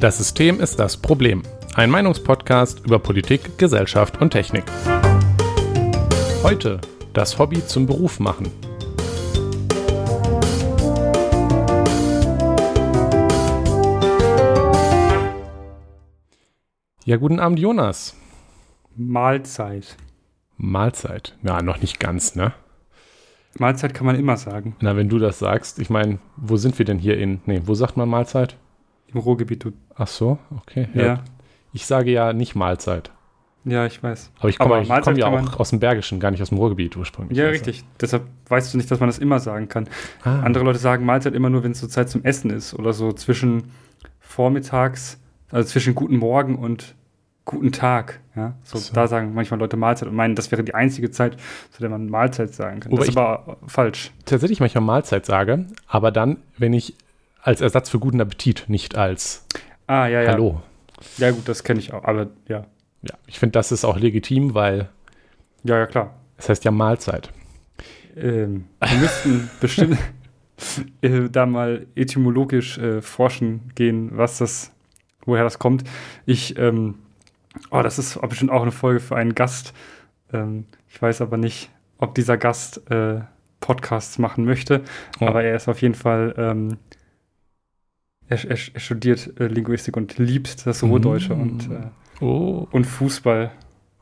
Das System ist das Problem. Ein Meinungspodcast über Politik, Gesellschaft und Technik. Heute das Hobby zum Beruf machen. Ja, guten Abend, Jonas. Mahlzeit. Mahlzeit. Ja, noch nicht ganz, ne? Mahlzeit kann man immer sagen. Na, wenn du das sagst, ich meine, wo sind wir denn hier in. Nee, wo sagt man Mahlzeit? Im Ruhrgebiet. Du. Ach so, okay. Ja. Ich sage ja nicht Mahlzeit. Ja, ich weiß. Aber ich komme komm ja auch aus dem Bergischen, gar nicht aus dem Ruhrgebiet ursprünglich. Ja, Also. richtig. Deshalb weißt du nicht, dass man das immer sagen kann. Ah, Andere Leute sagen Mahlzeit immer nur, wenn es so Zeit zum Essen ist oder so zwischen vormittags, also zwischen guten Morgen und guten Tag. Ja, so, So. da sagen manchmal Leute Mahlzeit und meinen, das wäre die einzige Zeit, zu der man Mahlzeit sagen kann. Wobei das ist aber falsch. tatsächlich manchmal Mahlzeit sage, aber dann, wenn ich als Ersatz für guten Appetit, nicht als Ah, ja, ja. Hallo. Ja, gut, das kenne ich auch. Aber ja. Ja, ich finde, das ist auch legitim, weil Ja, ja, klar. es heißt ja Mahlzeit. Ähm, wir müssten bestimmt äh, da mal etymologisch äh, forschen gehen, was das, woher das kommt. Ich, ähm, oh, das ist bestimmt auch eine Folge für einen Gast. Ähm, ich weiß aber nicht, ob dieser Gast äh, Podcasts machen möchte, Ja. aber er ist auf jeden Fall, ähm, er, er, er studiert äh, Linguistik und liebt das Ruhrdeutsche Mm. und, äh, Oh, und Fußball.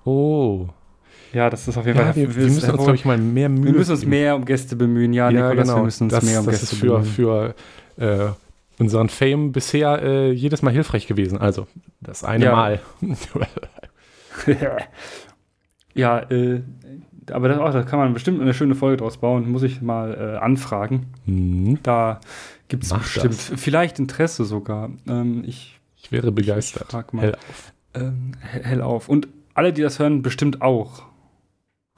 Oh. Ja, das ist auf jeden Ja, Fall. wir, wir müssen uns, glaube ich, mal mehr Mühe wir müssen uns mehr um Gäste bemühen. Ja, ja, Nikolas, genau. wir müssen uns das, mehr um das Gäste ist für, bemühen. für äh, unseren Fame bisher äh, jedes Mal hilfreich gewesen. Also, das eine Ja. Mal. ja, äh, aber das, auch, da kann man bestimmt eine schöne Folge draus bauen. Muss ich mal äh, anfragen. Hm, Da gibt es bestimmt das. vielleicht Interesse sogar. Ähm, ich ich wäre begeistert. Ich frag mal. Hell auf. ähm, he- hell auf. Und alle, die das hören, bestimmt auch.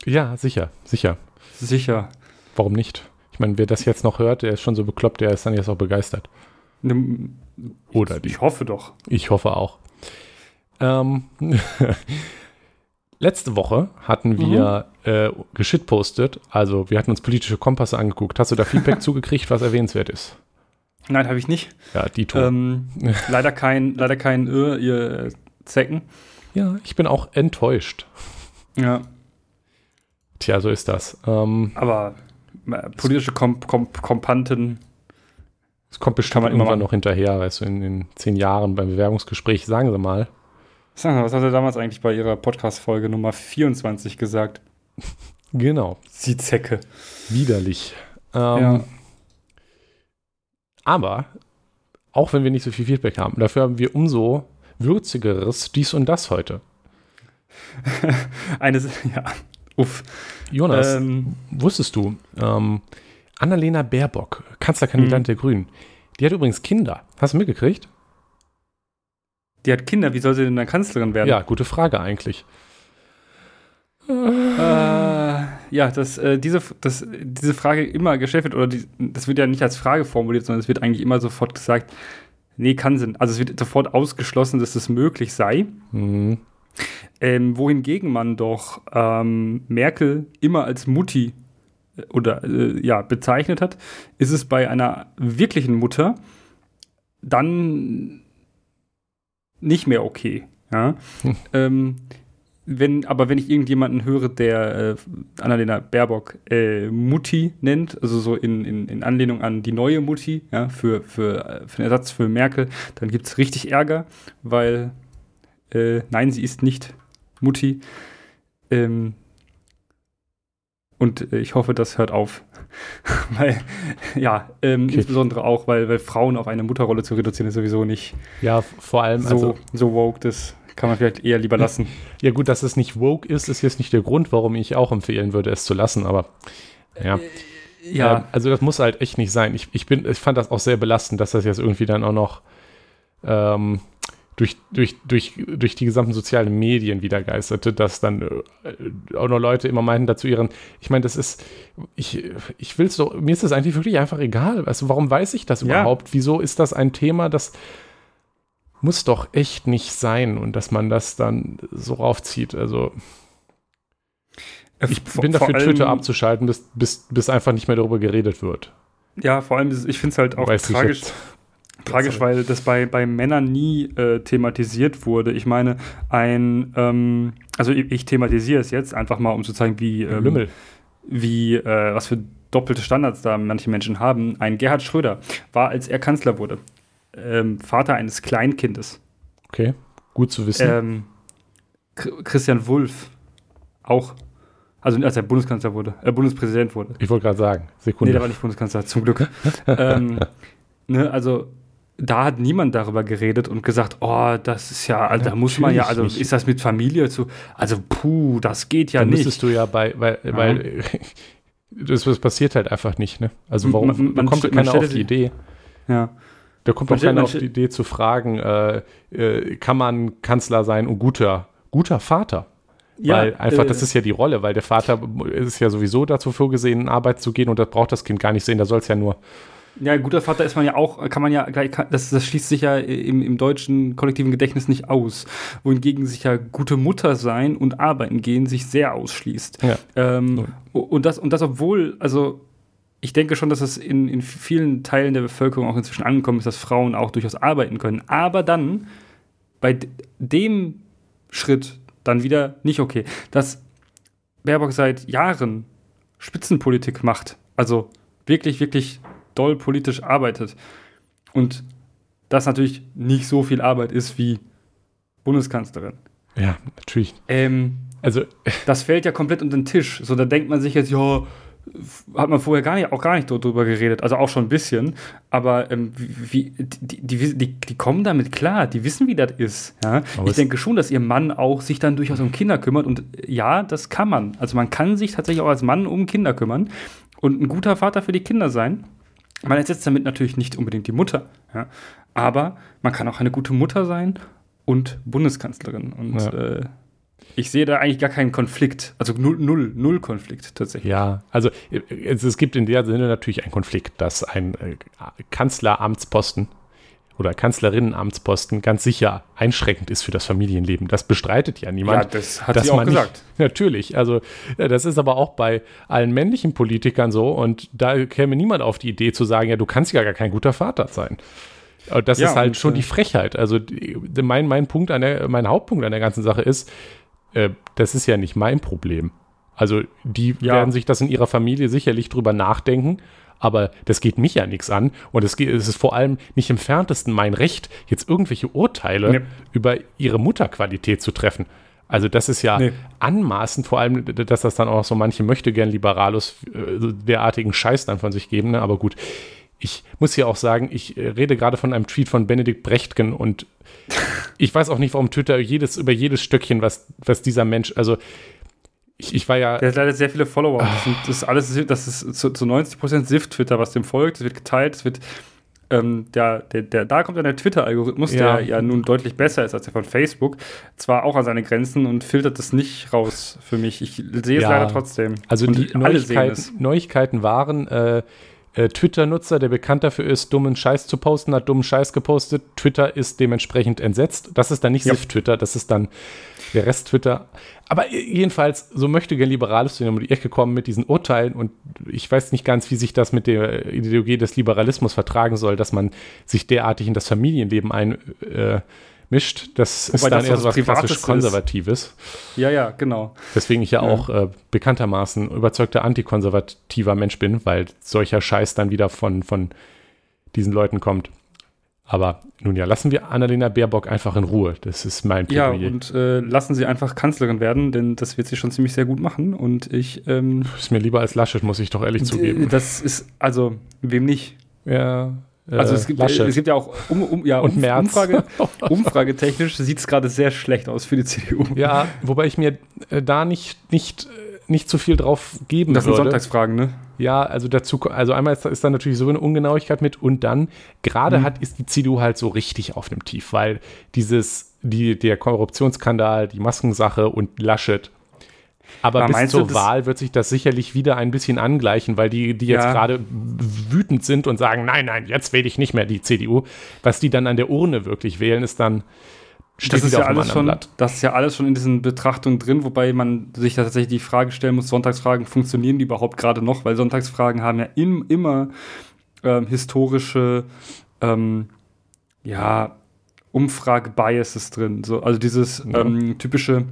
Ja, sicher, sicher. Sicher. Warum nicht? Ich meine, wer das jetzt noch hört, der ist schon so bekloppt, der ist dann jetzt auch begeistert. Ne, Oder die. Ich hoffe doch. Ich hoffe auch. Ähm, letzte Woche hatten wir äh, geschitpostet, also wir hatten uns politische Kompasse angeguckt. Hast du da Feedback zugekriegt, was erwähnenswert ist? Nein, habe ich nicht. Ja, Dito. Ähm, leider kein, leider kein Irr, ihr Zecken. ja, ich bin auch enttäuscht. Ja, Tja, so ist das. Ähm, aber äh, politische Kom Kom Kompanten. es kommt bestimmt immer noch hinterher, weißt du, in den zehn Jahren beim Bewerbungsgespräch, sagen sie mal. Mal, was hat er damals eigentlich bei ihrer Podcast-Folge Nummer 24 gesagt? Genau, Sie Zecke. widerlich. Ähm, Ja. Aber, auch wenn wir nicht so viel Feedback haben, dafür haben wir umso würzigeres dies und das heute. Eine, ja, uff. Jonas, Ähm, wusstest du, ähm, Annalena Baerbock, Kanzlerkandidat Mhm. der Grünen, die hat übrigens Kinder. Hast du mitgekriegt? Die hat Kinder, wie soll sie denn dann Kanzlerin werden? Ja, gute Frage eigentlich. Äh, ja, das, äh, diese, das, diese Frage immer gestellt wird, oder die, das wird ja nicht als Frage formuliert, sondern es wird eigentlich immer sofort gesagt, nee, kann nicht. Also es wird sofort ausgeschlossen, dass es möglich sei. Hm, Ähm, wohingegen man doch ähm, Merkel immer als Mutti äh, oder äh, ja bezeichnet hat, ist es bei einer wirklichen Mutter dann nicht mehr okay. Ja? Hm. Ähm, wenn, aber wenn ich irgendjemanden höre, der äh, Annalena Baerbock äh, Mutti nennt, also so in, in, in Anlehnung an die neue Mutti, ja, für, für, äh, für den Ersatz für Merkel, dann gibt es richtig Ärger, weil äh, nein, sie ist nicht Mutti. Ähm, und äh, ich hoffe, das hört auf. weil, ja, ähm, Okay. insbesondere auch, weil, weil Frauen auf eine Mutterrolle zu reduzieren, ist sowieso nicht Ja, vor allem, so, also, so woke. Das kann man vielleicht eher lieber lassen. ja gut, dass es nicht woke ist, ist jetzt nicht der Grund, warum ich auch empfehlen würde, es zu lassen, aber ja. Ähm, also das muss halt echt nicht sein. Ich, ich, bin, ich fand das auch sehr belastend, dass das jetzt irgendwie dann auch noch ähm, durch, durch, durch, durch die gesamten sozialen Medien wieder geisterte, dass dann äh, auch noch Leute immer meinten dazu ihren, ich meine, das ist, ich, ich will es doch, mir ist das eigentlich wirklich einfach egal. Also warum weiß ich das Ja. überhaupt? Wieso ist das ein Thema, das muss doch echt nicht sein und dass man das dann so raufzieht. Also Äh, ich vor- bin dafür, Twitter abzuschalten, bis, bis, bis einfach nicht mehr darüber geredet wird. Ja, vor allem, ich finde es halt auch Weiß ich tragisch, weil das bei, bei Männern nie äh, thematisiert wurde. Ich meine, ein, ähm, also ich, ich, thematisiere es jetzt einfach mal, um zu zeigen, wie, ähm, Lümmel. wie äh, was für doppelte Standards da manche Menschen haben. Ein Gerhard Schröder war, als er Kanzler wurde, ähm, Vater eines Kleinkindes. Okay, gut zu wissen. Ähm, Christian Wulff auch. Also als er Bundeskanzler wurde, äh, Bundespräsident wurde. Ich wollte gerade sagen, Sekunde. Nee, der war nicht Bundeskanzler, zum Glück. ähm, ne, also da hat niemand darüber geredet und gesagt, oh, das ist ja, also da muss man ja, also ist das mit Familie zu, also puh, das geht ja da nicht. müsstest du ja bei, weil, ja. weil das, das, passiert halt einfach nicht, ne? Also warum man, man, kommt keiner auf die Idee? Ja. Da kommt auch keiner auf die Idee zu fragen, äh, äh, kann man Kanzler sein und guter, guter Vater? Ja, weil einfach, äh, das ist ja die Rolle, weil der Vater ist ja sowieso dazu vorgesehen, in Arbeit zu gehen und das braucht das Kind gar nicht sehen, da soll es ja nur. Ja, guter Vater ist man ja auch, kann man ja gleich, das, das schließt sich ja im, im deutschen kollektiven Gedächtnis nicht aus. Wohingegen sich ja gute Mutter sein und arbeiten gehen sich sehr ausschließt. Ja. Ähm, und, das, und das, obwohl, also ich denke schon, dass es in, in vielen Teilen der Bevölkerung auch inzwischen angekommen ist, dass Frauen auch durchaus arbeiten können. Aber dann bei dem Schritt dann wieder nicht okay. Dass Baerbock seit Jahren Spitzenpolitik macht, also wirklich, wirklich doll politisch arbeitet und das natürlich nicht so viel Arbeit ist wie Bundeskanzlerin. Ja, natürlich. Ähm, also das fällt ja komplett unter den Tisch. So, da denkt man sich jetzt, ja, hat man vorher gar nicht, auch gar nicht drüber geredet, also auch schon ein bisschen, aber ähm, wie, die, die, die, die, kommen damit klar, die wissen, wie das ist. Ja? Ich denke schon, dass ihr Mann auch sich dann durchaus um Kinder kümmert und ja, das kann man. Also man kann sich tatsächlich auch als Mann um Kinder kümmern und ein guter Vater für die Kinder sein. Man ersetzt damit natürlich nicht unbedingt die Mutter, ja? aber man kann auch eine gute Mutter sein und Bundeskanzlerin und ja. äh, ich sehe da eigentlich gar keinen Konflikt. Also null, null, null Konflikt tatsächlich. Ja, also es, es gibt in der Sinne natürlich einen Konflikt, dass ein äh, Kanzleramtsposten oder Kanzlerinnenamtsposten ganz sicher einschränkend ist für das Familienleben. Das bestreitet ja niemand. Ja, das hat sie auch gesagt. Nicht, natürlich. Also das ist aber auch bei allen männlichen Politikern so und da käme niemand auf die Idee zu sagen, ja, du kannst ja gar kein guter Vater sein. Das ja, ist halt schon äh, die Frechheit. Also mein, mein Punkt an der, mein Hauptpunkt an der ganzen Sache ist, äh, das ist ja nicht mein Problem. Also die ja. werden sich das in ihrer Familie sicherlich drüber nachdenken, aber das geht mich ja nichts an und es, geht, es ist vor allem nicht im ferntesten mein Recht, jetzt irgendwelche Urteile nee. über ihre Mutterqualität zu treffen. Also das ist ja nee. anmaßend, vor allem, dass das dann auch so manche möchte gern Liberalus äh, derartigen Scheiß dann von sich geben, ne? aber gut. Ich muss ja auch sagen, ich äh, rede gerade von einem Tweet von Benedikt Brechtgen und ich weiß auch nicht, warum Twitter jedes, über jedes Stöckchen, was, was dieser Mensch, also ich, ich war ja. Der hat leider sehr viele Follower. Das, sind, das, alles, das ist zu, zu 90% SIF-Twitter, was dem folgt. Es wird geteilt, es wird. Ähm, der, der, der, da kommt dann der Twitter-Algorithmus, ja. der ja nun deutlich besser ist als der von Facebook, zwar auch an seine Grenzen und filtert das nicht raus für mich. Ich sehe es ja. leider trotzdem. Also und die Neuigkeiten, Neuigkeiten waren, äh, äh, Twitter-Nutzer, der bekannt dafür ist, dummen Scheiß zu posten, hat dummen Scheiß gepostet. Twitter ist dementsprechend entsetzt. Das ist dann nicht ja. SIF-Twitter, das ist dann der Rest Twitter. Aber jedenfalls, so möchte gern Liberales um die Ecke kommen mit diesen Urteilen und ich weiß nicht ganz, wie sich das mit der Ideologie des Liberalismus vertragen soll, dass man sich derartig in das Familienleben einmischt. Äh, das Wobei ist dann das eher so was klassisch Konservatives. Ja, ja, genau. Deswegen ich ja, ja. auch äh, bekanntermaßen überzeugter antikonservativer Mensch bin, weil solcher Scheiß dann wieder von, von diesen Leuten kommt. Aber nun ja, lassen wir Annalena Baerbock einfach in Ruhe. Das ist mein Plädoyer. Ja, und äh, lassen sie einfach Kanzlerin werden, denn das wird sie schon ziemlich sehr gut machen. Und ich. Ähm, ist mir lieber als Laschet, muss ich doch ehrlich zugeben. Das ist, also, wem nicht? Ja. Äh, also es gibt, es gibt ja auch um, um, ja, und März. Umfrage, umfragetechnisch sieht es gerade sehr schlecht aus für die CDU. Ja, wobei ich mir äh, da nicht, nicht, nicht zu viel drauf geben das würde. Das sind Sonntagsfragen, ne? Ja, also dazu, also einmal ist, ist da natürlich so eine Ungenauigkeit mit und dann, gerade mhm. hat, ist die CDU halt so richtig auf dem Tief, weil dieses, die, der Korruptionsskandal, die Maskensache und Laschet. Aber, Aber bis zur Wahl wird sich das sicherlich wieder ein bisschen angleichen, weil die, die jetzt ja. gerade wütend sind und sagen, nein, nein, jetzt wähle ich nicht mehr die CDU. Was die dann an der Urne wirklich wählen, ist dann, das ist, ja alles schon, das ist ja alles schon in diesen Betrachtungen drin, wobei man sich tatsächlich die Frage stellen muss, Sonntagsfragen, funktionieren die überhaupt gerade noch? Weil Sonntagsfragen haben ja im, immer ähm, historische ähm, ja, Umfrage-Biases drin. So, also dieses ja. ähm, typische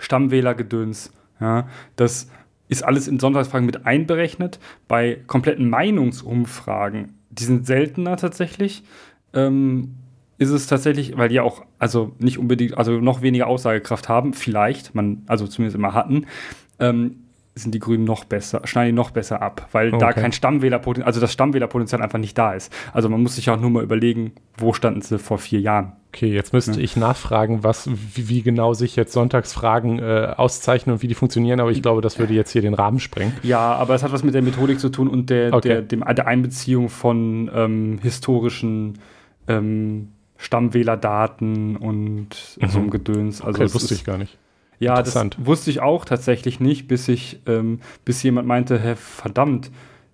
Stammwählergedöns. Ja, das ist alles in Sonntagsfragen mit einberechnet. Bei kompletten Meinungsumfragen, die sind seltener tatsächlich. Ähm, ist es tatsächlich, weil die auch, also nicht unbedingt, also noch weniger Aussagekraft haben, vielleicht, man, also zumindest immer hatten, ähm, sind die Grünen noch besser, schneiden die noch besser ab, weil okay. da kein Stammwählerpotenzial, also das Stammwählerpotenzial einfach nicht da ist. Also man muss sich auch nur mal überlegen, wo standen sie vor vier Jahren. Okay, jetzt müsste ja. ich nachfragen, was, wie, wie, genau sich jetzt Sonntagsfragen äh, auszeichnen und wie die funktionieren, aber ich glaube, das würde jetzt hier den Rahmen sprengen. Ja, aber es hat was mit der Methodik zu tun und der, okay. der, dem, der Einbeziehung von ähm, historischen ähm, Stammwählerdaten und mhm. so einem Gedöns. Also okay, wusste ich gar nicht. Ja, das wusste ich auch tatsächlich nicht, bis ich, ähm, bis jemand meinte, hä, verdammt,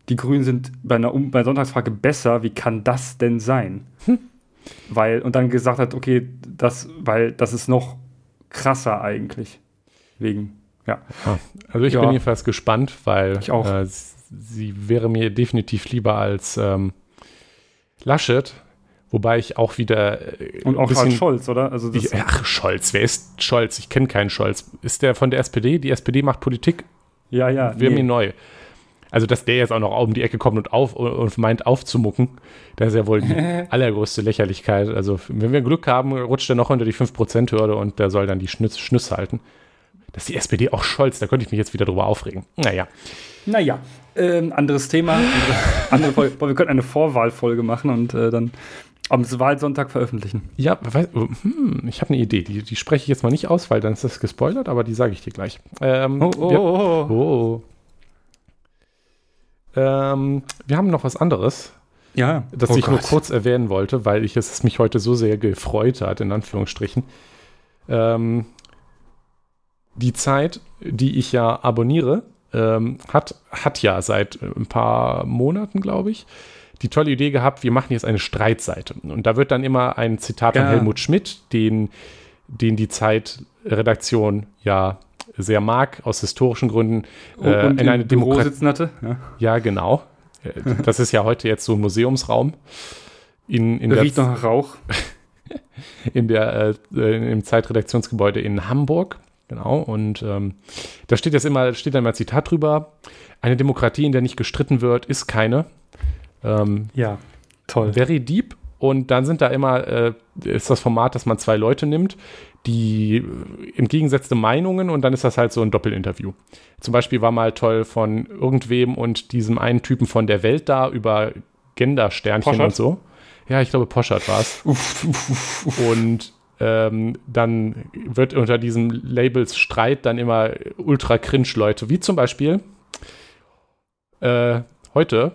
die Grünen sind bei einer um bei Sonntagsfrage besser, wie kann das denn sein? Hm. Weil, und dann gesagt hat, okay, das, weil das ist noch krasser eigentlich. Wegen, ja. Ah, also ich ja. bin jedenfalls gespannt, weil. Äh, sie wäre mir definitiv lieber als ähm, Laschet, Wobei ich auch wieder. Äh, Und auch bisschen, Scholz, oder? Also die, ach, Scholz, wer ist Scholz? Ich kenne keinen Scholz. Ist der von der SPD? Die SPD macht Politik? Ja, ja. Wäre nee. mir neu. Also, dass der jetzt auch noch um die Ecke kommt und, auf, und meint aufzumucken, das ist ja wohl die allergrößte Lächerlichkeit. Also, wenn wir Glück haben, rutscht er noch unter die 5%-Hürde und der soll dann die Schnüss, Schnüss halten. Dass die SPD auch Scholz, da könnte ich mich jetzt wieder drüber aufregen. Naja. Naja, ähm, anderes Thema. Andere, Folge. Wir könnten eine Vorwahlfolge machen und äh, dann am Wahlsonntag veröffentlichen. Ja, weiß, hm, ich habe eine Idee. Die, die, spreche ich jetzt mal nicht aus, weil dann ist das gespoilert, aber die sage ich dir gleich. Ähm, oh, oh, wir, oh, oh. Ähm, wir haben noch was anderes. Ja. Das oh ich Gott. nur kurz erwähnen wollte, weil ich es mich heute so sehr gefreut hat, in Anführungsstrichen. Ähm, die Zeit, die ich ja abonniere, ähm, hat, hat ja seit ein paar Monaten, glaube ich, die tolle Idee gehabt, wir machen jetzt eine Streitseite. Und da wird dann immer ein Zitat ja. von Helmut Schmidt, den, den die Zeitredaktion ja sehr mag, aus historischen Gründen, äh, in eine Demokratie hatte. Ja. ja, genau. Äh, das ist ja heute jetzt so ein Museumsraum. In, in Riecht noch Rauch. in der, äh, Im Zeitredaktionsgebäude in Hamburg. Genau. Und ähm, da steht jetzt immer, steht dann mal ein Zitat drüber. Eine Demokratie, in der nicht gestritten wird, ist keine. Ähm, ja, toll. Very deep. Und dann sind da immer, äh, ist das Format, dass man zwei Leute nimmt, die entgegensetzte Meinungen und dann ist das halt so ein Doppelinterview. Zum Beispiel war mal toll von irgendwem und diesem einen Typen von der Welt da über Gendersternchen und so. Ja, ich glaube, Poschert war es. und ähm, dann wird unter diesem Labels Streit dann immer ultra cringe Leute, wie zum Beispiel äh, heute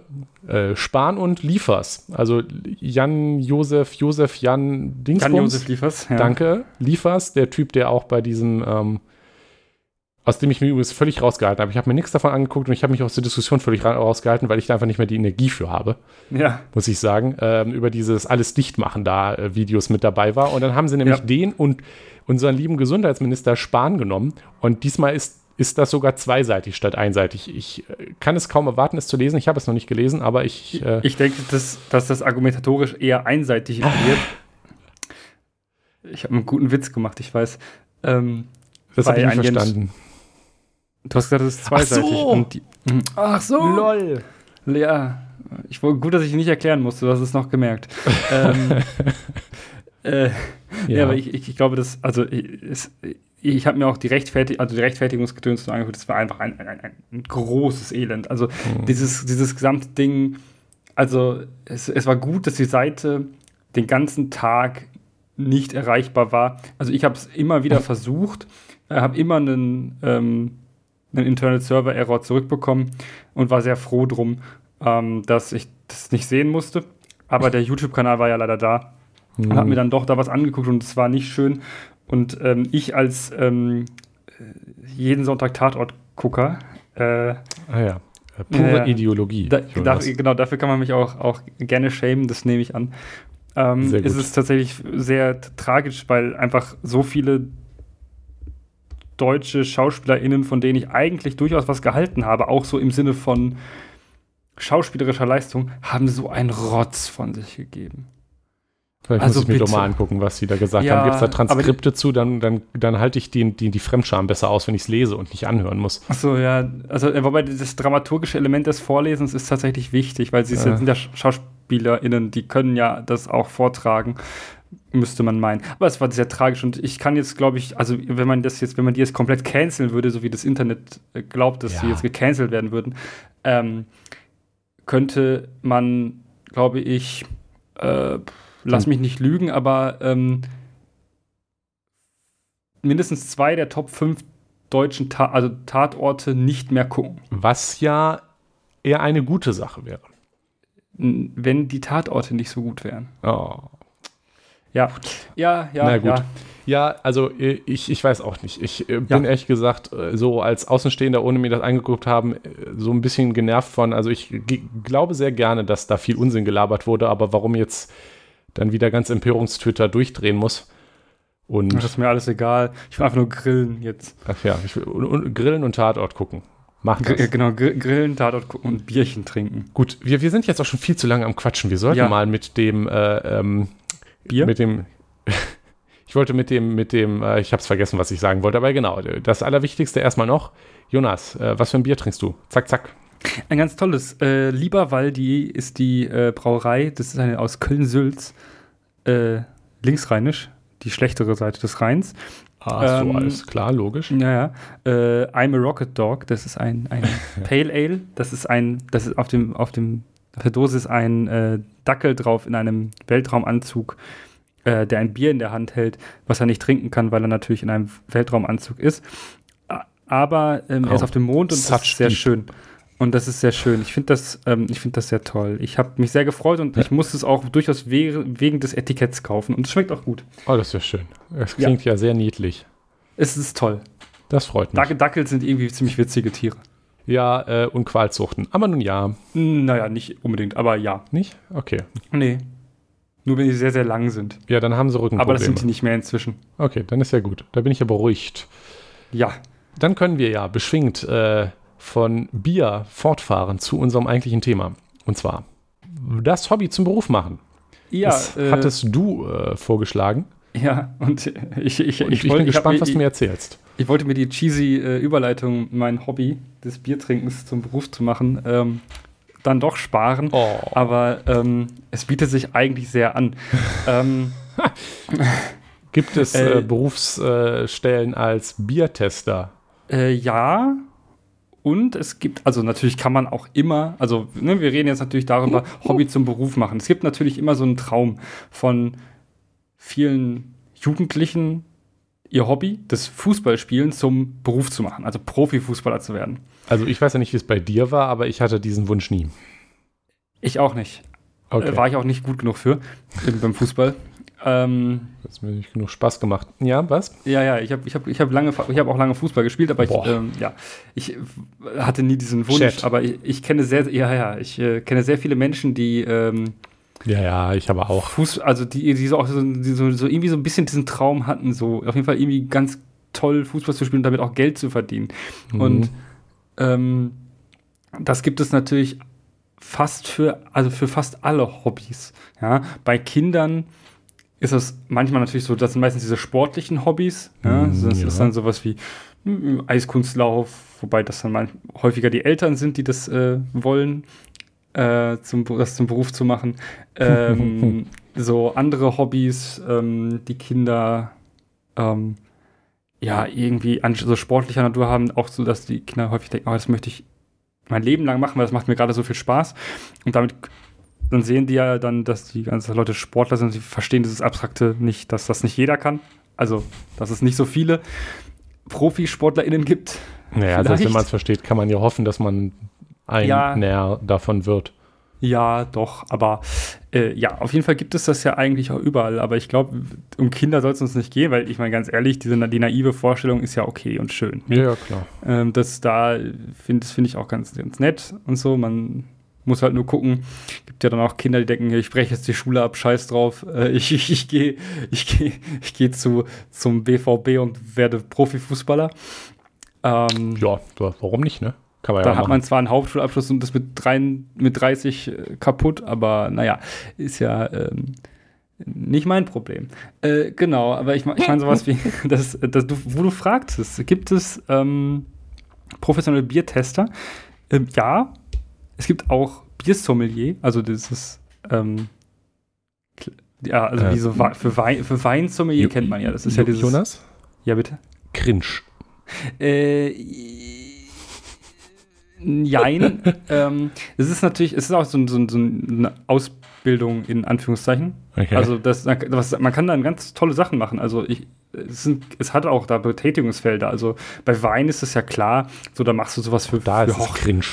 äh, Spahn und Liefers. Also Jan Josef, Josef Jan Dingsbums. Jan Josef Liefers, ja. Danke. Liefers, der Typ, der auch bei diesem, ähm, aus dem ich mich übrigens völlig rausgehalten habe. Ich habe mir nichts davon angeguckt und ich habe mich aus der Diskussion völlig rausgehalten, weil ich da einfach nicht mehr die Energie für habe. Ja. Muss ich sagen. Ähm, über dieses alles dicht machen da äh, Videos mit dabei war. Und dann haben sie nämlich ja. den und unseren lieben Gesundheitsminister Spahn genommen. Und diesmal ist ist das sogar zweiseitig statt einseitig. Ich äh, kann es kaum erwarten, es zu lesen. Ich habe es noch nicht gelesen, aber ich. Äh ich denke, dass, dass das argumentatorisch eher einseitig wird. Ich habe einen guten Witz gemacht, ich weiß. Ähm, das habe ich nicht verstanden. du hast gesagt, es ist zweiseitig. Ach so! Die, hm. Ach so! Lol! Ja, ich, gut, dass ich nicht erklären musste, du hast es noch gemerkt. ähm, äh, ja. ja. aber ich, ich, glaube, dass, also, es, ich habe mir auch die, Rechtfertig also die Rechtfertigungsgedöns angeguckt, das war einfach ein, ein, ein, ein großes Elend. Also mhm. dieses, dieses gesamte Ding, also es, es war gut, dass die Seite den ganzen Tag nicht erreichbar war. Also ich habe es immer wieder versucht, äh, habe immer einen, ähm, einen Internal Server Error zurückbekommen und war sehr froh drum, ähm, dass ich das nicht sehen musste. Aber der YouTube-Kanal war ja leider da mhm. und habe mir dann doch da was angeguckt und es war nicht schön. Und ähm, ich als ähm, jeden Sonntag Tatort-Gucker. Äh, ah ja, äh, pure äh, Ideologie. Da, da, genau, dafür kann man mich auch, auch gerne schämen, das nehme ich an. Ähm, ist es tatsächlich sehr tragisch, weil einfach so viele deutsche SchauspielerInnen, von denen ich eigentlich durchaus was gehalten habe, auch so im Sinne von schauspielerischer Leistung, haben so einen Rotz von sich gegeben. Vielleicht also muss ich mir doch mal angucken, was sie da gesagt ja, haben. Gibt es da Transkripte zu, dann, dann, dann halte ich die, die, die Fremdscham besser aus, wenn ich es lese und nicht anhören muss. Achso, ja. Also, äh, wobei das dramaturgische Element des Vorlesens ist tatsächlich wichtig, weil sie äh. sind ja SchauspielerInnen, die können ja das auch vortragen müsste man meinen. Aber es war sehr tragisch und ich kann jetzt, glaube ich, also wenn man das jetzt, wenn man die jetzt komplett canceln würde, so wie das Internet äh, glaubt, dass ja. sie jetzt gecancelt werden würden, ähm, könnte man, glaube ich, äh, lass mich nicht lügen, aber ähm, mindestens zwei der Top 5 deutschen Ta also Tatorte nicht mehr gucken. Was ja eher eine gute Sache wäre. Wenn die Tatorte nicht so gut wären. Oh. Ja, ja, ja. Na gut. Ja. Ja, also äh, ich, ich weiß auch nicht. Ich äh, bin ja. ehrlich gesagt äh, so als Außenstehender, ohne mir das angeguckt haben, so ein bisschen genervt von. Also ich glaube sehr gerne, dass da viel Unsinn gelabert wurde, aber warum jetzt dann wieder ganz Empörungstwitter durchdrehen muss. Und das ist mir alles egal. Ich will einfach nur grillen jetzt. Ach ja, ich will und, grillen und Tatort gucken. Macht das. Genau, grillen, Tatort gucken und Bierchen trinken. Gut, wir, wir sind jetzt auch schon viel zu lange am Quatschen. Wir sollten ja. mal mit dem äh, ähm, Bier? Mit dem ich wollte mit dem, mit dem, äh, ich habe es vergessen, was ich sagen wollte, aber genau, das Allerwichtigste erstmal noch. Jonas, äh, was für ein Bier trinkst du? Zack, zack. Ein ganz tolles. Äh, Lieberwaldi ist die äh, Brauerei, das ist eine aus Köln-Sülz, äh, linksrheinisch, die schlechtere Seite des Rheins. Ah, ähm, so, alles klar, logisch. Ja, ja. Äh, I'm a Rocket Dog, das ist ein, ein Pale Ale, das ist ein, das ist auf dem, auf dem, auf der Dose ist ein äh, Dackel drauf in einem Weltraumanzug, äh, der ein Bier in der Hand hält, was er nicht trinken kann, weil er natürlich in einem Weltraumanzug ist. Aber ähm, oh, er ist auf dem Mond und das ist sehr deep. schön. Und das ist sehr schön. Ich finde das, ähm, find das sehr toll. Ich habe mich sehr gefreut und ja. ich muss es auch durchaus we wegen des Etiketts kaufen. Und es schmeckt auch gut. Oh, das ist ja schön. Es klingt ja, ja sehr niedlich. Es ist toll. Das freut mich. Dackel sind irgendwie ziemlich witzige Tiere. Ja, äh, und Qualzuchten. Aber nun ja. Naja, nicht unbedingt, aber ja. Nicht? Okay. Nee. Nur wenn die sehr, sehr lang sind. Ja, dann haben sie Rückenprobleme. Aber das sind die nicht mehr inzwischen. Okay, dann ist ja gut. Da bin ich ja beruhigt. Ja. Dann können wir ja beschwingt äh, von Bier fortfahren zu unserem eigentlichen Thema. Und zwar das Hobby zum Beruf machen. Ja. Das äh, hattest du äh, vorgeschlagen. Ja, und ich, ich, und ich, ich wollt, bin gespannt, ich, was du mir erzählst. Ich wollte mir die cheesy äh, Überleitung, mein Hobby des Biertrinkens zum Beruf zu machen, ähm, dann doch sparen. Oh. Aber ähm, es bietet sich eigentlich sehr an. ähm, Gibt es äh, äh, Berufsstellen als Biertester? Äh, ja. Und es gibt, also natürlich kann man auch immer, also ne, wir reden jetzt natürlich darüber, Hobby zum Beruf machen. Es gibt natürlich immer so einen Traum von vielen Jugendlichen, ihr Hobby, das Fußballspielen, zum Beruf zu machen, also Profifußballer zu werden. Also ich weiß ja nicht, wie es bei dir war, aber ich hatte diesen Wunsch nie. Ich auch nicht. Okay. War ich auch nicht gut genug für beim Fußball. Ähm, das hat mir nicht genug Spaß gemacht. Ja, was? Ja, ja, ich habe ich hab, ich hab lange, hab auch lange Fußball gespielt, aber ich, ähm, ja, ich hatte nie diesen Wunsch. Chat. Aber ich, ich, kenne sehr, ja, ja, ich äh, kenne sehr viele Menschen, die ähm, ja, ja, ich habe auch. Fuß, also die, die so auch so, die so, so, irgendwie so ein bisschen diesen Traum hatten, so auf jeden Fall irgendwie ganz toll Fußball zu spielen und damit auch Geld zu verdienen. Mhm. Und ähm, das gibt es natürlich fast für, also für fast alle Hobbys. Ja, bei Kindern ist es manchmal natürlich so, das sind meistens diese sportlichen Hobbys. Ja? Mm, das ja. ist dann sowas wie hm, Eiskunstlauf, wobei das dann häufiger die Eltern sind, die das äh, wollen äh, zum, das zum Beruf zu machen. Ähm, so andere Hobbys, ähm, die Kinder ähm, ja irgendwie an, so sportlicher Natur haben, auch so, dass die Kinder häufig denken, oh, das möchte ich mein Leben lang machen, weil das macht mir gerade so viel Spaß. Und damit dann sehen die ja dann, dass die ganzen Leute Sportler sind, sie verstehen dieses Abstrakte nicht, dass das nicht jeder kann. Also, dass es nicht so viele ProfisportlerInnen gibt. Naja, also wenn man es versteht, kann man ja hoffen, dass man ein ja, näher davon wird. Ja, doch, aber äh, ja, auf jeden Fall gibt es das ja eigentlich auch überall, aber ich glaube, um Kinder soll es uns nicht gehen, weil ich meine, ganz ehrlich, diese, die naive Vorstellung ist ja okay und schön. Ja, ja klar. Ähm, das da, find, finde ich auch ganz, ganz nett und so, man muss halt nur gucken. Gibt ja dann auch Kinder, die denken, ich breche jetzt die Schule ab, scheiß drauf. Äh, ich ich, ich gehe ich geh, ich geh zu, zum BVB und werde Profifußballer. Ähm, ja, warum nicht, ne? Kann man da ja hat man zwar einen Hauptschulabschluss und das mit, drei, mit 30 äh, kaputt, aber naja, ist ja, ähm, Nicht mein Problem. Äh, genau, aber ich, ich meine sowas wie, das, das, du, wo du fragtest, gibt es ähm, professionelle Biertester? Ähm, ja, es gibt auch Biersommelier, also das ist, ähm, ja, also äh, wie so für, Wein, für Weinsommelier kennt man ja. Das ist ja dieses. Jonas? Ja, bitte. Cringe. Äh, Jein. ähm, es ist natürlich, es ist auch so, so, so eine Ausbildung in Anführungszeichen. Okay. Also das, das, man kann dann ganz tolle Sachen machen. Also ich, es, sind, es hat auch da Betätigungsfelder. Also bei Wein ist es ja klar, so da machst du sowas für, da für ist Hoch cringe.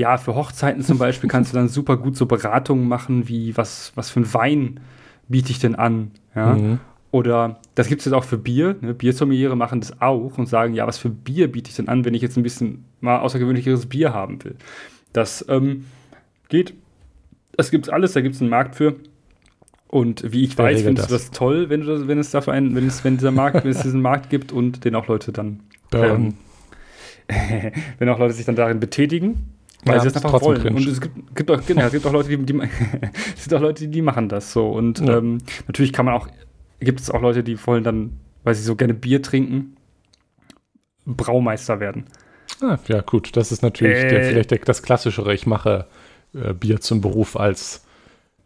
Ja, für Hochzeiten zum Beispiel kannst du dann super gut so Beratungen machen, wie was, was für ein Wein biete ich denn an? Ja. Mhm. Oder das gibt es jetzt auch für Bier. Ne? Biersommeliere machen das auch und sagen, ja, was für Bier biete ich denn an, wenn ich jetzt ein bisschen mal außergewöhnlicheres Bier haben will. Das ähm, geht. Das gibt es alles, da gibt es einen Markt für. Und wie ich weiß, findest du das toll, wenn, du das, wenn es dafür einen, wenn es, wenn dieser Markt, wenn es diesen Markt gibt und den auch Leute dann ähm, wenn auch Leute sich dann darin betätigen, weil ja, sie das einfach wollen. Cringe. Und es gibt, gibt, auch, genau, es gibt auch Leute, die, die es gibt auch Leute, die machen das so. Und ja. ähm, natürlich kann man auch gibt es auch Leute, die wollen dann, weil sie so gerne Bier trinken, Braumeister werden. Ah, ja, gut, das ist natürlich äh, der, vielleicht der, das Klassischere. Ich mache äh, Bier zum Beruf als.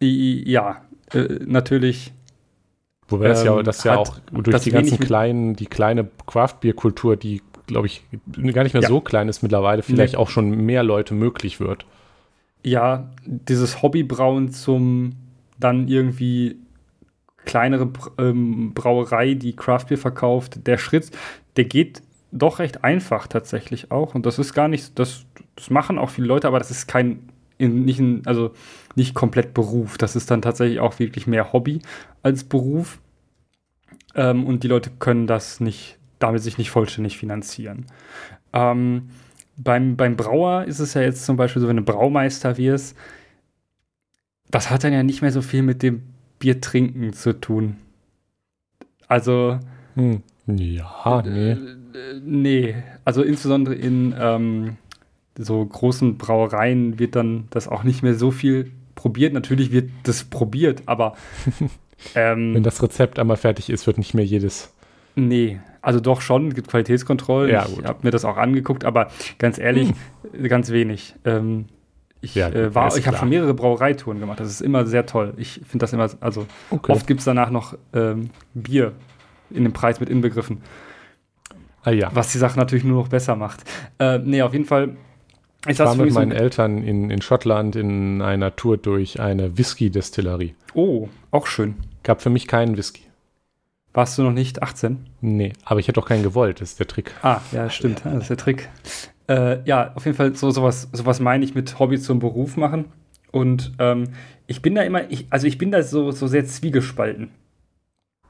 Ja, äh, natürlich. Wobei das ja, ähm, das ja auch durch die ganzen kleinen, die kleine Craft-Bier-Kultur, die, glaube ich, gar nicht mehr ja. so klein ist mittlerweile, vielleicht nee. auch schon mehr Leute möglich wird. Ja, dieses Hobbybrauen zum dann irgendwie kleinere ähm, Brauerei, die Craftbeer verkauft, der Schritt, der geht doch recht einfach tatsächlich auch. Und das ist gar nicht, das, das machen auch viele Leute, aber das ist kein, nicht ein, also nicht komplett Beruf. Das ist dann tatsächlich auch wirklich mehr Hobby als Beruf. Ähm, und die Leute können das nicht, damit sich nicht vollständig finanzieren. Ähm, beim, beim Brauer ist es ja jetzt zum Beispiel so, wenn du Braumeister wirst, das hat dann ja nicht mehr so viel mit dem Bier trinken zu tun. Also. Hm. Ja, nee. Äh, nee. Also insbesondere in ähm, so großen Brauereien wird dann das auch nicht mehr so viel probiert. Natürlich wird das probiert, aber. ähm, Wenn das Rezept einmal fertig ist, wird nicht mehr jedes. Nee, also doch schon, es gibt Qualitätskontrollen. Ja, ich habe mir das auch angeguckt, aber ganz ehrlich, hm. ganz wenig. Ähm, ich ja, äh, war, ich habe schon mehrere Brauereitouren gemacht. Das ist immer sehr toll. Ich finde das immer, also okay. oft gibt es danach noch ähm, Bier in dem Preis mit inbegriffen. Ah, ja. Was die Sache natürlich nur noch besser macht. Äh, nee, auf jeden Fall. Ich war mit meinen so Eltern in, in Schottland in einer Tour durch eine Whisky-Destillerie. Oh, auch schön. Gab für mich keinen Whisky. Warst du noch nicht 18? Nee, aber ich hätte doch keinen gewollt, das ist der Trick. Ah, ja, stimmt, das ist der Trick. Äh, ja, auf jeden Fall so sowas, sowas meine ich mit Hobby zum Beruf machen. Und ähm, ich bin da immer, ich, also ich bin da so, so sehr zwiegespalten.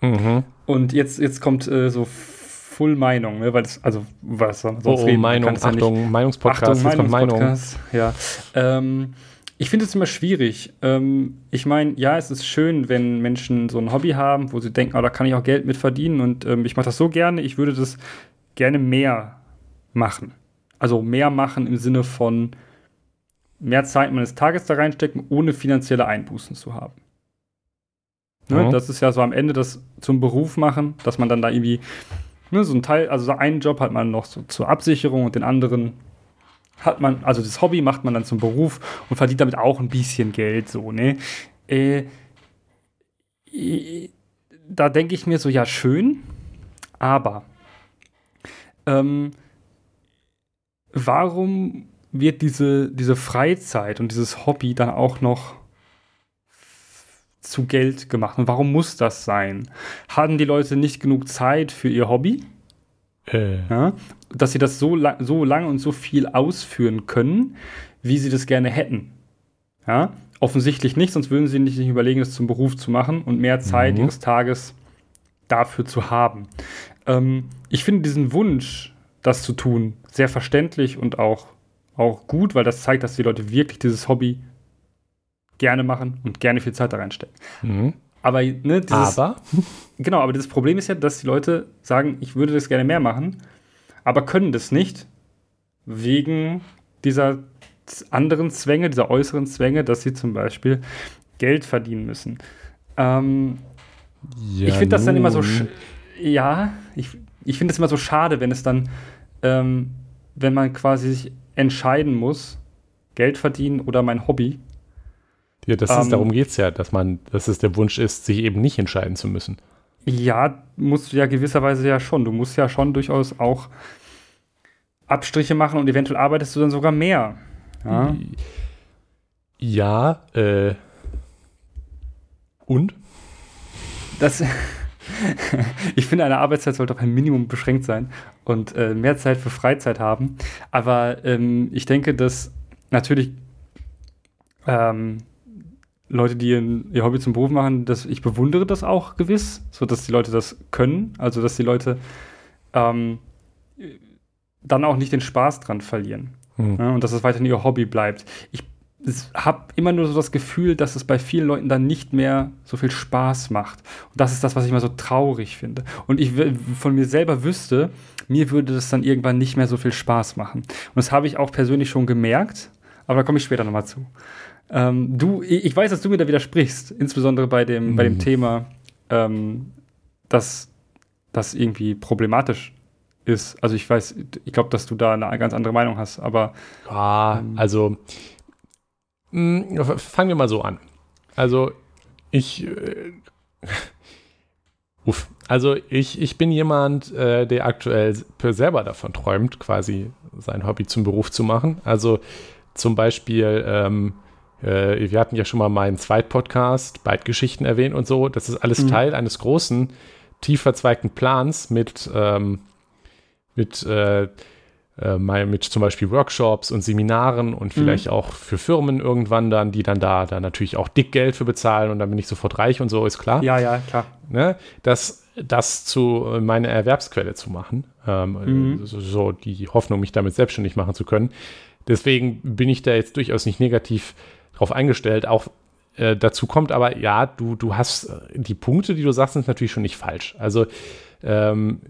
Mhm. Und jetzt, jetzt kommt äh, so Full Meinung, ne? weil das, also was sonst oh, oh reden, Meinung, Achtung, ja Meinungspodcast, Achtung, Meinungspodcast, ja. Ähm, ich finde es immer schwierig. Ähm, ich meine, ja, es ist schön, wenn Menschen so ein Hobby haben, wo sie denken, oh, da kann ich auch Geld mit verdienen und ähm, ich mache das so gerne, ich würde das gerne mehr machen. Also mehr machen im Sinne von mehr Zeit meines Tages da reinstecken, ohne finanzielle Einbußen zu haben. Ne? Mhm. Das ist ja so am Ende das zum Beruf machen, dass man dann da irgendwie ne, so ein Teil, also so einen Job hat man noch so zur Absicherung und den anderen hat man, also das Hobby macht man dann zum Beruf und verdient damit auch ein bisschen Geld, so, ne? Äh, da denke ich mir so, ja, schön, aber ähm, warum wird diese, diese Freizeit und dieses Hobby dann auch noch zu Geld gemacht? Und warum muss das sein? Haben die Leute nicht genug Zeit für ihr Hobby? Äh. Ja, dass sie das so, lang, so lange und so viel ausführen können, wie sie das gerne hätten. Ja? Offensichtlich nicht, sonst würden sie nicht überlegen, es zum Beruf zu machen und mehr Zeit mhm. ihres Tages dafür zu haben. Ähm, ich finde diesen Wunsch, das zu tun. Sehr verständlich und auch, auch gut, weil das zeigt, dass die Leute wirklich dieses Hobby gerne machen und gerne viel Zeit da reinstecken. Mhm. Aber, ne, dieses, aber? Genau, aber das Problem ist ja, dass die Leute sagen, ich würde das gerne mehr machen, aber können das nicht wegen dieser anderen Zwänge, dieser äußeren Zwänge, dass sie zum Beispiel Geld verdienen müssen. Ähm, ja, ich finde das dann immer so, ja, ich, ich finde es immer so schade, wenn es dann, ähm, wenn man quasi sich entscheiden muss, Geld verdienen oder mein Hobby. Ja, das ist, ähm, darum geht es ja, dass man, dass es der Wunsch ist, sich eben nicht entscheiden zu müssen. Ja, musst du ja gewisserweise ja schon. Du musst ja schon durchaus auch Abstriche machen und eventuell arbeitest du dann sogar mehr. Ja, ja äh. Und? Das. ich finde, eine Arbeitszeit sollte auf ein Minimum beschränkt sein und äh, mehr Zeit für Freizeit haben. Aber ähm, ich denke, dass natürlich ähm, Leute, die ihr Hobby zum Beruf machen, dass ich bewundere das auch gewiss, so dass die Leute das können, also dass die Leute ähm, dann auch nicht den Spaß dran verlieren hm. ja, und dass es weiterhin ihr Hobby bleibt. Ich habe immer nur so das Gefühl, dass es bei vielen Leuten dann nicht mehr so viel Spaß macht. Und das ist das, was ich immer so traurig finde. Und ich von mir selber wüsste, mir würde das dann irgendwann nicht mehr so viel Spaß machen. Und das habe ich auch persönlich schon gemerkt, aber da komme ich später nochmal zu. Ähm, du, ich weiß, dass du mir da widersprichst, insbesondere bei dem, mhm. bei dem mhm. Thema, ähm, dass das irgendwie problematisch ist. Also ich weiß, ich glaube, dass du da eine ganz andere Meinung hast, aber. Ja, ähm, also mh, hm, fangen wir mal so an. Also ich. Äh, uff. Also ich, ich bin jemand, äh, der aktuell selber davon träumt, quasi sein Hobby zum Beruf zu machen. Also zum Beispiel, ähm, äh, wir hatten ja schon mal meinen Zweitpodcast, Beitgeschichten erwähnt und so. Das ist alles mhm. Teil eines großen, tief verzweigten Plans mit, ähm, mit äh, äh, mit zum Beispiel Workshops und Seminaren und mhm. vielleicht mhm. auch für Firmen irgendwann dann, die dann da, da natürlich auch dick Geld für bezahlen und dann bin ich sofort reich und so, ist klar. Ja, ja, klar. Ne? Das, das zu äh, meiner Erwerbsquelle zu machen, ähm, mhm. so, so, die Hoffnung, mich damit selbstständig machen zu können. Deswegen bin ich da jetzt durchaus nicht negativ drauf eingestellt. Auch äh, dazu kommt aber, ja, du, du hast äh, die Punkte, die du sagst, sind natürlich schon nicht falsch. Also ähm,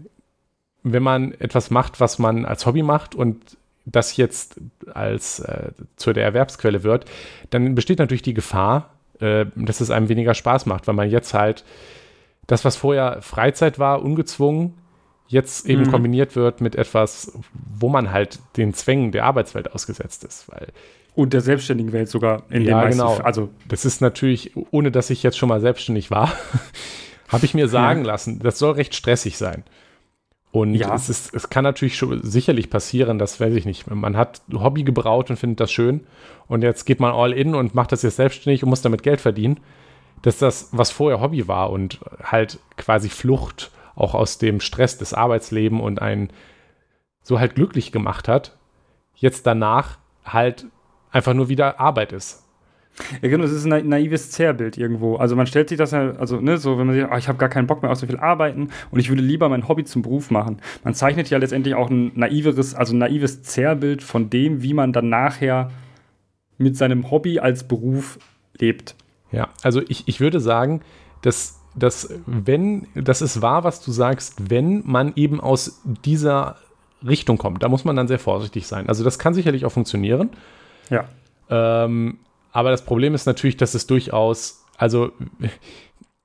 wenn man etwas macht, was man als Hobby macht und das jetzt als äh, zu der Erwerbsquelle wird, dann besteht natürlich die Gefahr, äh, dass es einem weniger Spaß macht, weil man jetzt halt das, was vorher Freizeit war, ungezwungen, jetzt eben mhm. kombiniert wird mit etwas, wo man halt den Zwängen der Arbeitswelt ausgesetzt ist. Weil und der selbstständigen Welt sogar in ja, den genau. Also das ist natürlich, ohne dass ich jetzt schon mal selbstständig war, habe ich mir sagen ja. lassen, das soll recht stressig sein. Und ja. es, ist, es kann natürlich schon sicherlich passieren, das weiß ich nicht. Man hat Hobby gebraut und findet das schön. Und jetzt geht man all in und macht das jetzt selbstständig und muss damit Geld verdienen. Dass das, was vorher Hobby war und halt quasi Flucht auch aus dem Stress des Arbeitslebens und einen so halt glücklich gemacht hat, jetzt danach halt einfach nur wieder Arbeit ist. Ja, genau, das ist ein naives Zerrbild irgendwo. Also man stellt sich das ja, also ne, so wenn man sagt, oh, ich habe gar keinen Bock mehr auf so viel arbeiten und ich würde lieber mein Hobby zum Beruf machen. Man zeichnet ja letztendlich auch ein naiveres, also ein naives Zerrbild von dem, wie man dann nachher mit seinem Hobby als Beruf lebt. Ja, also ich, ich würde sagen, dass, dass wenn, das ist wahr, was du sagst, wenn man eben aus dieser Richtung kommt, da muss man dann sehr vorsichtig sein. Also das kann sicherlich auch funktionieren. Ja. Ähm, aber das Problem ist natürlich, dass es durchaus, also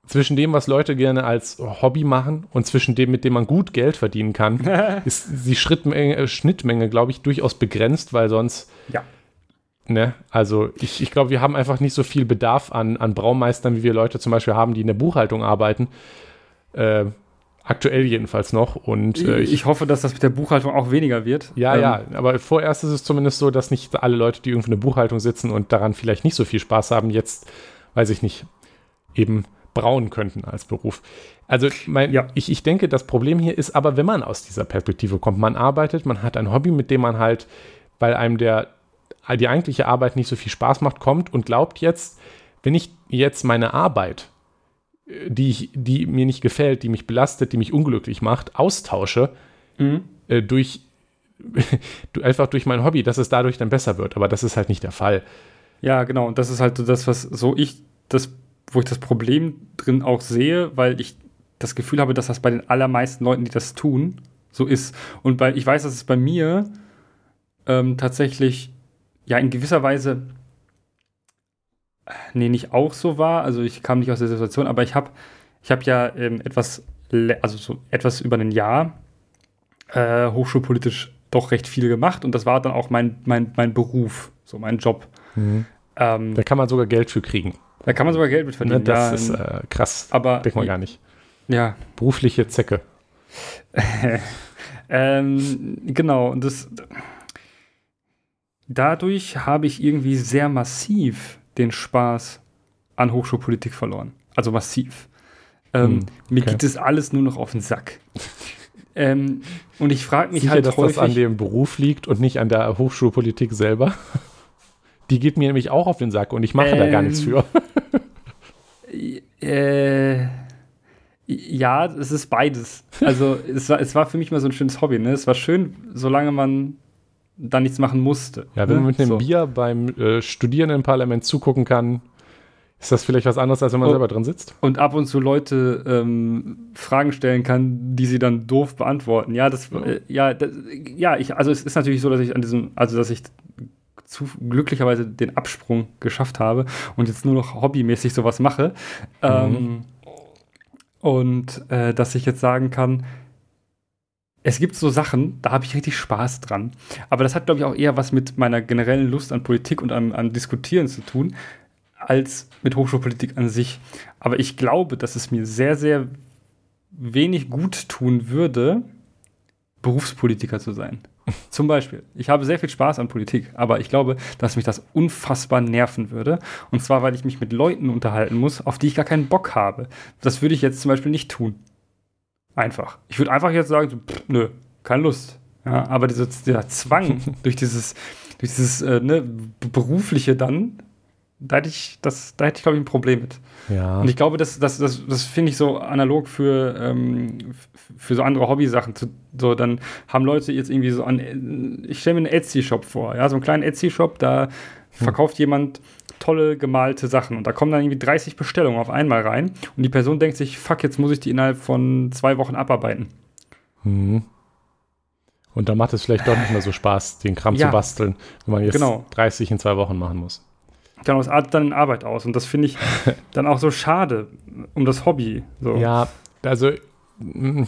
zwischen dem, was Leute gerne als Hobby machen und zwischen dem, mit dem man gut Geld verdienen kann, ist die Schrittmenge, äh, Schnittmenge, glaube ich, durchaus begrenzt, weil sonst. Ja. Ne, also ich, ich glaube, wir haben einfach nicht so viel Bedarf an, an Braumeistern, wie wir Leute zum Beispiel haben, die in der Buchhaltung arbeiten. Äh, Aktuell jedenfalls noch. Und äh, ich, ich, hoffe, dass das mit der Buchhaltung auch weniger wird. Ja, ähm, ja, aber vorerst ist es zumindest so, dass nicht alle Leute, die irgendwo in der Buchhaltung sitzen und daran vielleicht nicht so viel Spaß haben, jetzt, weiß ich nicht, eben brauen könnten als Beruf. Also mein, ja. ich, ich denke, das Problem hier ist aber, wenn man aus dieser Perspektive kommt, man arbeitet, man hat ein Hobby, mit dem man halt, weil einem der, die eigentliche Arbeit nicht so viel Spaß macht, kommt und glaubt jetzt, wenn ich jetzt meine Arbeit die, ich, die mir nicht gefällt, die mich belastet, die mich unglücklich macht, austausche mhm. äh, durch einfach durch mein Hobby, dass es dadurch dann besser wird. Aber das ist halt nicht der Fall. Ja, genau. Und das ist halt so das, was so ich das, wo ich das Problem drin auch sehe, weil ich das Gefühl habe, dass das bei den allermeisten Leuten, die das tun, so ist. Und weil ich weiß, dass es bei mir ähm, tatsächlich ja in gewisser Weise nee, nicht auch so war. Also ich kam nicht aus der Situation, aber ich habe ich hab ja ähm, etwas, also so etwas über ein Jahr äh, hochschulpolitisch doch recht viel gemacht und das war dann auch mein, mein, mein Beruf, so mein Job. Mhm. Ähm, da kann man sogar Geld für kriegen. Da kann man sogar Geld mit verdienen. Ne, das ja, ist äh, krass. Aber denkt man gar nicht. Ja. Berufliche Zecke. ähm, genau, und das dadurch habe ich irgendwie sehr massiv den Spaß an Hochschulpolitik verloren. Also massiv. Ähm, hm, okay. Mir geht es alles nur noch auf den Sack. ähm, und ich frage mich Sicher, halt dass häufig, das an dem Beruf liegt und nicht an der Hochschulpolitik selber. Die geht mir nämlich auch auf den Sack und ich mache ähm, da gar nichts für. äh, ja, es ist beides. Also es war, es war für mich mal so ein schönes Hobby. Ne? Es war schön, solange man dann nichts machen musste. Ja, wenn ne? man mit einem so. Bier beim äh, Studierendenparlament zugucken kann, ist das vielleicht was anderes, als wenn man und, selber drin sitzt? Und ab und zu Leute ähm, Fragen stellen kann, die sie dann doof beantworten. Ja, das, äh, ja, das, ja, ich, also es ist natürlich so, dass ich an diesem, also dass ich zu, glücklicherweise den Absprung geschafft habe und jetzt nur noch hobbymäßig sowas mache. Mhm. Ähm, und äh, dass ich jetzt sagen kann, es gibt so Sachen, da habe ich richtig Spaß dran. Aber das hat, glaube ich, auch eher was mit meiner generellen Lust an Politik und an, an Diskutieren zu tun, als mit Hochschulpolitik an sich. Aber ich glaube, dass es mir sehr, sehr wenig gut tun würde, Berufspolitiker zu sein. Zum Beispiel. Ich habe sehr viel Spaß an Politik, aber ich glaube, dass mich das unfassbar nerven würde. Und zwar, weil ich mich mit Leuten unterhalten muss, auf die ich gar keinen Bock habe. Das würde ich jetzt zum Beispiel nicht tun. Einfach. Ich würde einfach jetzt sagen, so, pff, nö, keine Lust. Ja, aber dieser, dieser Zwang durch dieses, durch dieses äh, ne, berufliche dann, da hätte ich, das, da hätte ich, glaube ich, ein Problem mit. Ja. Und ich glaube, das, das, das, das finde ich so analog für, ähm, für so andere Hobbysachen. So, dann haben Leute jetzt irgendwie so an, ich stelle mir einen Etsy-Shop vor, ja, so einen kleinen Etsy-Shop, da hm. verkauft jemand tolle gemalte Sachen und da kommen dann irgendwie 30 Bestellungen auf einmal rein und die Person denkt sich, fuck, jetzt muss ich die innerhalb von zwei Wochen abarbeiten. Mhm. Und da macht es vielleicht doch nicht mehr so Spaß, den Kram ja, zu basteln, wenn man jetzt genau. 30 in zwei Wochen machen muss. Genau, es artet dann in Arbeit aus. Und das finde ich dann auch so schade um das Hobby. So. Ja, also mm,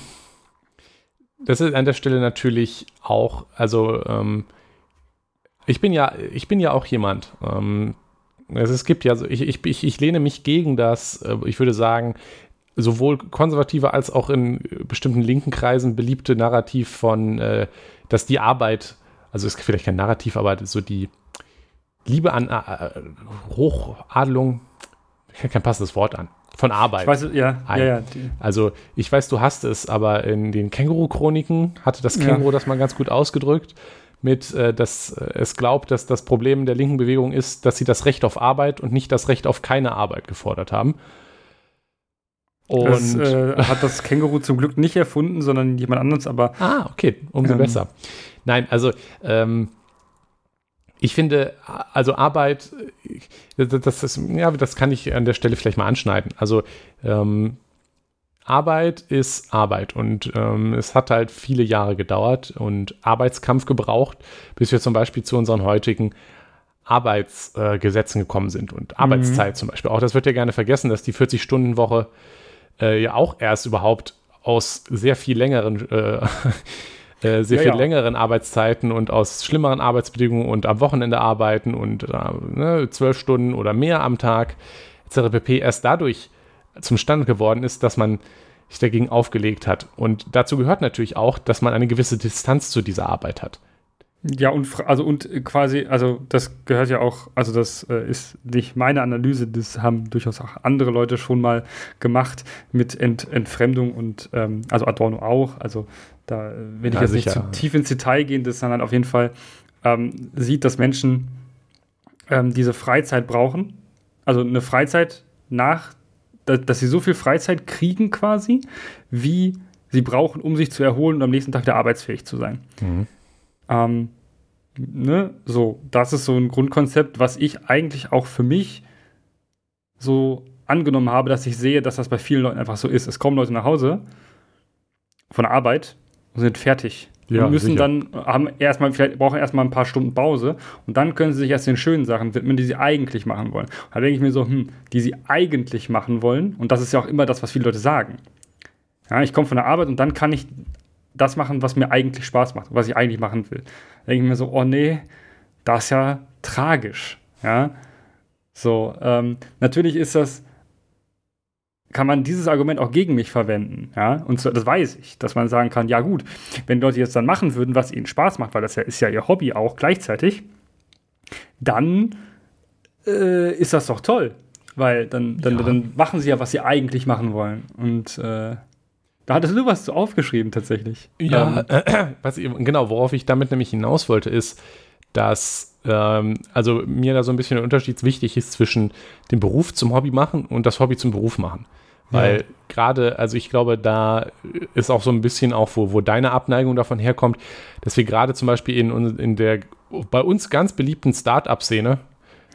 das ist an der Stelle natürlich auch, also ähm, ich bin ja, ich bin ja auch jemand. Ähm, also es gibt ja, ich, ich, ich, ich lehne mich gegen das, äh, ich würde sagen, sowohl konservative als auch in bestimmten linken Kreisen beliebte Narrativ von, äh, dass die Arbeit, also es ist vielleicht kein Narrativ, aber so die Liebe an äh, Hochadelung, kein passendes Wort an, von Arbeit. Ich weiß, ja, ja, ja, Also ich weiß, du hast es, aber in den Känguru-Chroniken hatte das Känguru das mal ganz gut ausgedrückt, mit, äh, dass äh, es glaubt, dass das Problem der linken Bewegung ist, dass sie das Recht auf Arbeit und nicht das Recht auf keine Arbeit gefordert haben. Und das äh, hat das Känguru zum Glück nicht erfunden, sondern jemand anderes, aber. Ah, okay, umso ähm, besser. Nein, also ähm, ich finde, also Arbeit, das, ist, ja, das kann ich an der Stelle vielleicht mal anschneiden. Also ähm, Arbeit ist Arbeit und ähm, es hat halt viele Jahre gedauert und Arbeitskampf gebraucht, bis wir zum Beispiel zu unseren heutigen Arbeitsgesetzen äh, gekommen sind und Arbeitszeit mhm. zum Beispiel. Auch das wird ja gerne vergessen, dass die 40-Stunden-Woche äh, ja auch erst überhaupt aus sehr viel längeren äh, äh, sehr ja, viel ja. längeren Arbeitszeiten und aus schlimmeren Arbeitsbedingungen und am Wochenende arbeiten und äh, ne, zwölf Stunden oder mehr am Tag etc. pp. erst dadurch zum Stand geworden ist, dass man sich dagegen aufgelegt hat. Und dazu gehört natürlich auch, dass man eine gewisse Distanz zu dieser Arbeit hat. Ja, und also und quasi, also das gehört ja auch, also das äh, ist nicht meine Analyse, das haben durchaus auch andere Leute schon mal gemacht mit Ent, Entfremdung und ähm, also Adorno auch. Also da will ich ja, jetzt sicher. nicht zu tief ins Detail gehen, das dann auf jeden Fall ähm, sieht, dass Menschen ähm, diese Freizeit brauchen. Also eine Freizeit nach, dass, dass sie so viel Freizeit kriegen quasi, wie sie brauchen, um sich zu erholen und am nächsten Tag wieder arbeitsfähig zu sein. Mhm. Ähm, ne, so, das ist so ein Grundkonzept, was ich eigentlich auch für mich so angenommen habe, dass ich sehe, dass das bei vielen Leuten einfach so ist. Es kommen Leute nach Hause von der Arbeit und sind fertig. Ja, und müssen sicher. dann, haben erstmal, vielleicht brauchen erstmal ein paar Stunden Pause und dann können sie sich erst den schönen Sachen widmen, die sie eigentlich machen wollen. da denke ich mir so, hm, die sie eigentlich machen wollen, und das ist ja auch immer das, was viele Leute sagen. Ja, ich komme von der Arbeit und dann kann ich das machen, was mir eigentlich Spaß macht, was ich eigentlich machen will. Da denke ich mir so, oh nee, das ist ja tragisch. Ja, so, ähm, natürlich ist das, kann man dieses Argument auch gegen mich verwenden. Ja? Und so, das weiß ich, dass man sagen kann, ja gut, wenn Leute jetzt dann machen würden, was ihnen Spaß macht, weil das ja ist ja ihr Hobby auch gleichzeitig, dann äh, ist das doch toll. Weil dann, dann, ja. dann machen sie ja, was sie eigentlich machen wollen. Und äh, da hattest du was zu aufgeschrieben tatsächlich. Ja, ähm, äh, was, genau, worauf ich damit nämlich hinaus wollte, ist, dass ähm, also mir da so ein bisschen der Unterschied wichtig ist zwischen dem Beruf zum Hobby machen und das Hobby zum Beruf machen. Weil ja. gerade, also ich glaube, da ist auch so ein bisschen auch, wo, wo deine Abneigung davon herkommt, dass wir gerade zum Beispiel in, in der bei uns ganz beliebten Start-up-Szene,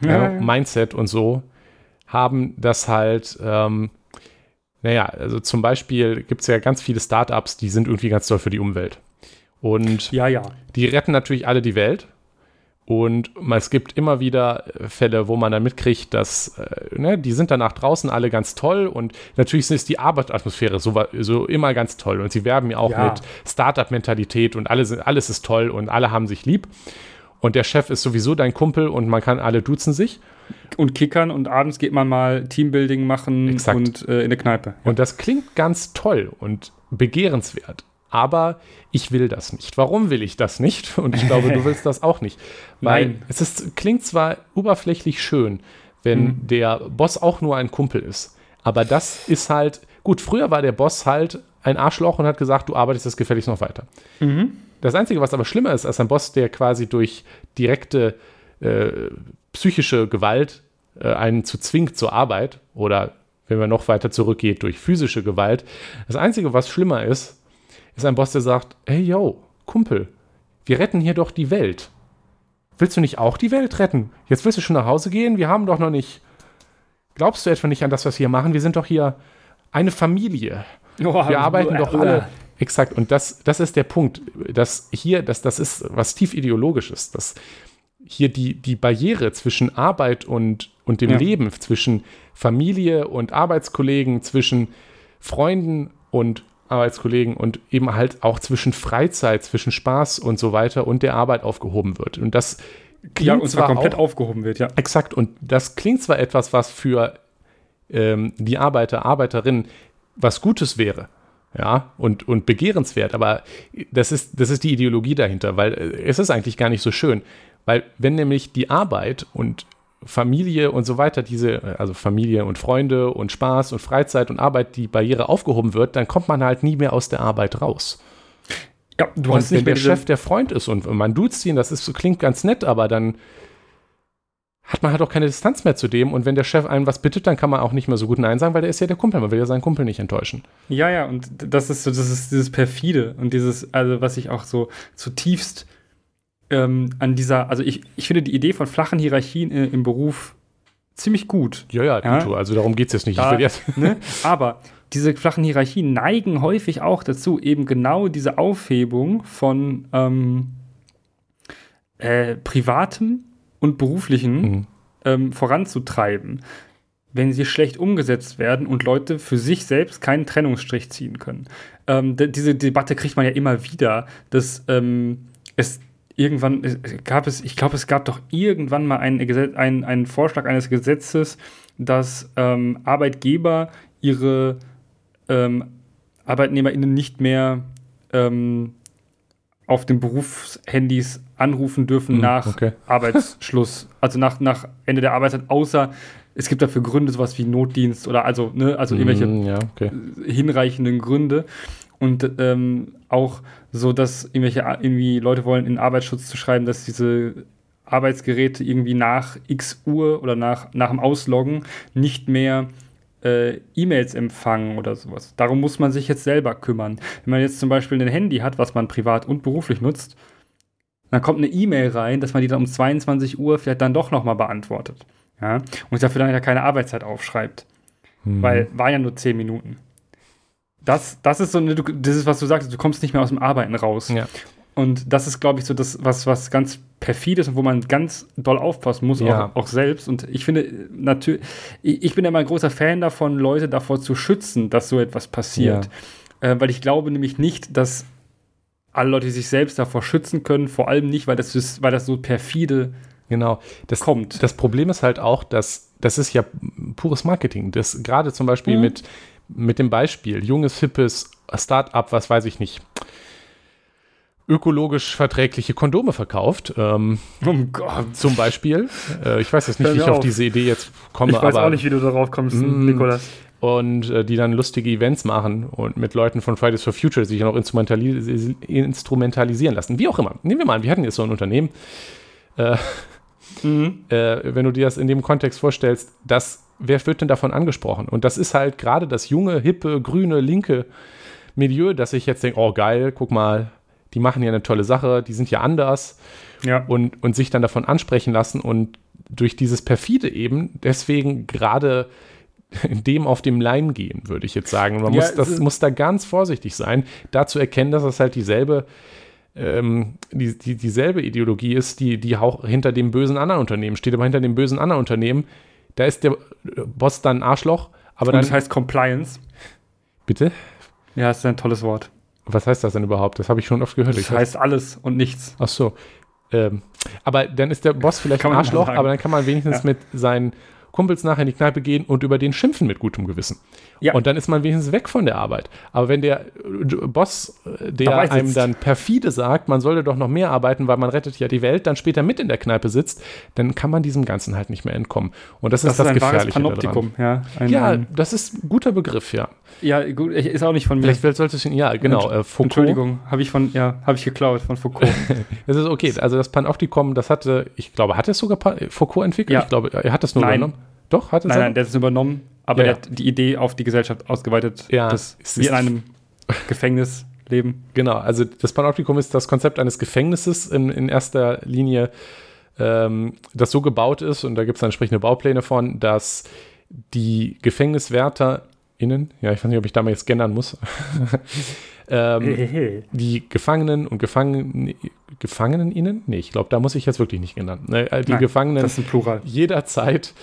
ja, ja. Mindset und so, haben das halt, ähm, naja, also zum Beispiel gibt es ja ganz viele Startups, die sind irgendwie ganz toll für die Umwelt. Und ja, ja. die retten natürlich alle die Welt, und es gibt immer wieder äh, Fälle, wo man dann mitkriegt, dass äh, ne, die sind danach draußen alle ganz toll und natürlich ist die Arbeitsatmosphäre so, so immer ganz toll und sie werben ja auch ja. mit Startup-Mentalität und alle sind, alles ist toll und alle haben sich lieb und der Chef ist sowieso dein Kumpel und man kann alle duzen sich. Und kickern und abends geht man mal Teambuilding machen Exakt. und äh, in der Kneipe. Ja. Und das klingt ganz toll und begehrenswert aber ich will das nicht. Warum will ich das nicht? Und ich glaube, du willst das auch nicht. Weil Nein. es ist, klingt zwar oberflächlich schön, wenn mhm. der Boss auch nur ein Kumpel ist, aber das ist halt, gut, früher war der Boss halt ein Arschloch und hat gesagt, du arbeitest das gefälligst noch weiter. Mhm. Das Einzige, was aber schlimmer ist als ein Boss, der quasi durch direkte äh, psychische Gewalt äh, einen zu zwingt zur Arbeit oder wenn man noch weiter zurückgeht, durch physische Gewalt. Das Einzige, was schlimmer ist, ist ein Boss, der sagt, hey yo, Kumpel, wir retten hier doch die Welt. Willst du nicht auch die Welt retten? Jetzt willst du schon nach Hause gehen? Wir haben doch noch nicht. Glaubst du etwa nicht an das, was wir hier machen? Wir sind doch hier eine Familie. Oh, wir arbeiten doch alle. Exakt. Und das, das ist der Punkt, dass hier, dass das ist was tief ideologisches, dass hier die, die Barriere zwischen Arbeit und, und dem ja. Leben, zwischen Familie und Arbeitskollegen, zwischen Freunden und Arbeitskollegen und eben halt auch zwischen Freizeit, zwischen Spaß und so weiter und der Arbeit aufgehoben wird. Und das klingt ja, und zwar komplett auch, aufgehoben wird, ja. Exakt. Und das klingt zwar etwas, was für ähm, die Arbeiter, Arbeiterinnen was Gutes wäre. Ja, und, und begehrenswert, aber das ist, das ist die Ideologie dahinter, weil äh, es ist eigentlich gar nicht so schön. Weil wenn nämlich die Arbeit und Familie und so weiter, diese, also Familie und Freunde und Spaß und Freizeit und Arbeit, die Barriere aufgehoben wird, dann kommt man halt nie mehr aus der Arbeit raus. Ja, du und hast wenn der Chef der Freund ist und man duzt ihn, das ist, klingt ganz nett, aber dann hat man halt auch keine Distanz mehr zu dem und wenn der Chef einen was bittet, dann kann man auch nicht mehr so gut Nein sagen, weil der ist ja der Kumpel, man will ja seinen Kumpel nicht enttäuschen. Ja, ja, und das ist so, das ist dieses perfide und dieses, also was ich auch so zutiefst ähm, an dieser, also ich, ich finde die Idee von flachen Hierarchien äh, im Beruf ziemlich gut. Ja, ja, ja? also darum geht es jetzt nicht. Da, jetzt ne? Aber diese flachen Hierarchien neigen häufig auch dazu, eben genau diese Aufhebung von ähm, äh, privatem und beruflichen mhm. ähm, voranzutreiben, wenn sie schlecht umgesetzt werden und Leute für sich selbst keinen Trennungsstrich ziehen können. Ähm, diese Debatte kriegt man ja immer wieder, dass ähm, es irgendwann gab es, ich glaube, es gab doch irgendwann mal einen, einen, einen Vorschlag eines Gesetzes, dass ähm, Arbeitgeber ihre ähm, ArbeitnehmerInnen nicht mehr ähm, auf den Berufshandys anrufen dürfen hm, nach okay. Arbeitsschluss, also nach, nach Ende der Arbeitszeit, außer es gibt dafür Gründe, sowas wie Notdienst oder also, ne, also irgendwelche hm, ja, okay. hinreichenden Gründe. Und ähm, auch so, dass irgendwelche irgendwie Leute wollen, in Arbeitsschutz zu schreiben, dass diese Arbeitsgeräte irgendwie nach x Uhr oder nach, nach dem Ausloggen nicht mehr äh, E-Mails empfangen oder sowas. Darum muss man sich jetzt selber kümmern. Wenn man jetzt zum Beispiel ein Handy hat, was man privat und beruflich nutzt, dann kommt eine E-Mail rein, dass man die dann um 22 Uhr vielleicht dann doch nochmal beantwortet. Ja? Und dafür dann ja keine Arbeitszeit aufschreibt. Hm. Weil war ja nur 10 Minuten. Das, das ist so eine, das ist, was du sagst, du kommst nicht mehr aus dem Arbeiten raus. Ja. Und das ist, glaube ich, so das, was, was ganz perfid ist und wo man ganz doll aufpassen muss, ja. auch, auch, selbst. Und ich finde, natürlich, ich bin ja mal ein großer Fan davon, Leute davor zu schützen, dass so etwas passiert. Ja. Äh, weil ich glaube nämlich nicht, dass alle Leute sich selbst davor schützen können, vor allem nicht, weil das, ist, weil das so perfide genau. das, kommt. Das Problem ist halt auch, dass das ist ja pures Marketing. Das gerade zum Beispiel mhm. mit, mit dem Beispiel junges, hippes Start-up, was weiß ich nicht, ökologisch verträgliche Kondome verkauft. Ähm, oh Gott. Zum Beispiel. Äh, ich weiß jetzt nicht, wie ich auf. auf. diese Idee jetzt komme. Ich weiß aber, auch nicht, wie du darauf kommst, mm, Nikolas. Und äh, die dann lustige Events machen und mit Leuten von Fridays for Future sich noch instrumentalis instrumentalisieren lassen. Wie auch immer. Nehmen wir mal an, wir hatten jetzt so ein Unternehmen. Äh, mhm. äh, wenn du dir das in dem Kontext vorstellst, das, wer wird denn davon angesprochen? Und das ist halt gerade das junge, hippe, grüne, linke Milieu, dass ich jetzt denke, oh geil, guck mal, die machen ja eine tolle Sache, die sind ja anders ja. Und, und sich dann davon ansprechen lassen und durch dieses perfide eben deswegen gerade dem auf dem Leim gehen, würde ich jetzt sagen. Man ja, muss, das muss da ganz vorsichtig sein, da zu erkennen, dass das halt dieselbe ähm, die, die, dieselbe Ideologie ist, die, die auch hinter dem bösen anderen Unternehmen steht, aber hinter dem bösen anderen Unternehmen, da ist der Boss dann ein Arschloch, aber und dann. Das heißt Compliance. Bitte? Ja, das ist ein tolles Wort. Was heißt das denn überhaupt? Das habe ich schon oft gehört. Das ich heißt alles und nichts. Ach so. Ähm, aber dann ist der Boss vielleicht ein Arschloch, aber dann kann man wenigstens ja. mit seinen Kumpels nachher in die Kneipe gehen und über den schimpfen mit gutem Gewissen. Ja. Und dann ist man wenigstens weg von der Arbeit. Aber wenn der äh, Boss, äh, der einem dann perfide sagt, man sollte doch noch mehr arbeiten, weil man rettet ja die Welt, dann später mit in der Kneipe sitzt, dann kann man diesem Ganzen halt nicht mehr entkommen. Und das, das ist das, ist ein Gefährliche Panoptikum, ja. Ein, ja, das ist ein guter Begriff, ja. Ja, gut, ist auch nicht von mir. Vielleicht solltest du ja, genau. Äh, Foucault. Entschuldigung, habe ich von, ja, habe ich geklaut von Foucault. das ist okay. Also das Panoptikum, das hatte, ich glaube, hat es sogar Foucault entwickelt? Ja. Ich glaube, er hat es nur Nein. übernommen. Doch, hat es Nein, nein, der hat es übernommen, aber ja, der hat die Idee auf die Gesellschaft ausgeweitet, ja, dass wir in einem Gefängnis leben. Genau, also das Panoptikum ist das Konzept eines Gefängnisses in, in erster Linie, ähm, das so gebaut ist, und da gibt es entsprechende Baupläne von, dass die GefängniswärterInnen, ja, ich weiß nicht, ob ich da mal jetzt gendern muss, ähm, die Gefangenen und Gefangenen, GefangenenInnen? Nee, ich glaube, da muss ich jetzt wirklich nicht gendern. Ne, die Nein, Gefangenen das ist Plural. jederzeit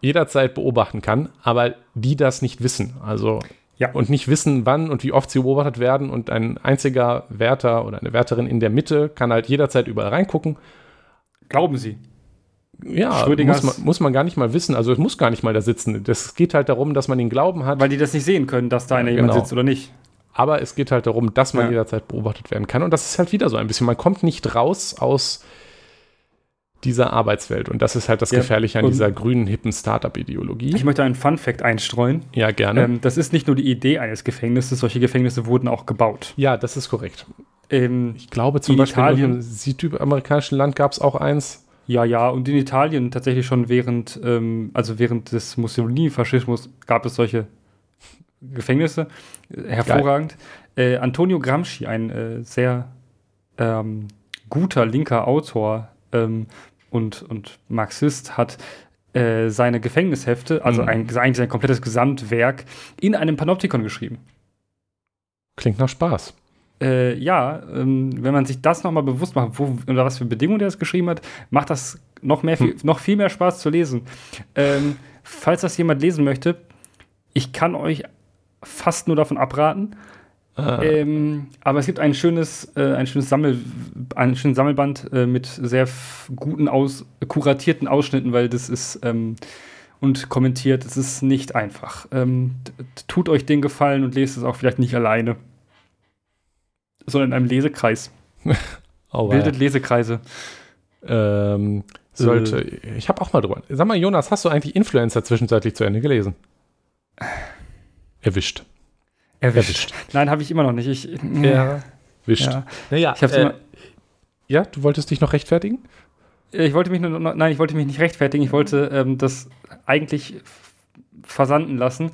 jederzeit beobachten kann, aber die das nicht wissen. Also ja. und nicht wissen, wann und wie oft sie beobachtet werden. Und ein einziger Wärter oder eine Wärterin in der Mitte kann halt jederzeit überall reingucken. Glauben Sie? Ja, muss man, muss man, gar nicht mal wissen. Also es muss gar nicht mal da sitzen. Das geht halt darum, dass man den Glauben hat. Weil die das nicht sehen können, dass da einer genau. jemand sitzt oder nicht. Aber es geht halt darum, dass man ja. jederzeit beobachtet werden kann. Und das ist halt wieder so ein bisschen. Man kommt nicht raus aus dieser Arbeitswelt. Und das ist halt das ja, Gefährliche an dieser grünen, hippen Startup-Ideologie. Ich möchte einen Fun-Fact einstreuen. Ja, gerne. Ähm, das ist nicht nur die Idee eines Gefängnisses, solche Gefängnisse wurden auch gebaut. Ja, das ist korrekt. Ähm, ich glaube zum Beispiel Italien, im südamerikanischen Land gab es auch eins. Ja, ja, und in Italien tatsächlich schon während, ähm, also während des Mussolini-Faschismus gab es solche Gefängnisse. Hervorragend. Äh, Antonio Gramsci, ein äh, sehr ähm, guter linker Autor, ähm, und, und Marxist hat äh, seine Gefängnishefte, also mhm. ein, eigentlich sein komplettes Gesamtwerk, in einem Panoptikon geschrieben. Klingt nach Spaß. Äh, ja, ähm, wenn man sich das nochmal bewusst macht, wo, unter was für Bedingungen der das geschrieben hat, macht das noch, mehr, hm. viel, noch viel mehr Spaß zu lesen. Ähm, falls das jemand lesen möchte, ich kann euch fast nur davon abraten. Ah. Ähm, aber es gibt ein schönes, äh, ein schönes Sammel, einen schönen Sammelband äh, mit sehr guten, aus, kuratierten Ausschnitten, weil das ist ähm, und kommentiert, es ist nicht einfach. Ähm, tut euch den Gefallen und lest es auch vielleicht nicht alleine, sondern in einem Lesekreis. oh, Bildet Lesekreise. Ähm, sollte. Äh. Ich habe auch mal drüber. Sag mal, Jonas, hast du eigentlich Influencer zwischenzeitlich zu Ende gelesen? Erwischt. Erwischt. Erwischt. Nein, habe ich immer noch nicht. Ich, ja. Erwischt. Ja. Naja, ich äh, immer, ja, du wolltest dich noch rechtfertigen? Ich wollte mich nur, nein, ich wollte mich nicht rechtfertigen. Ich wollte ähm, das eigentlich versanden lassen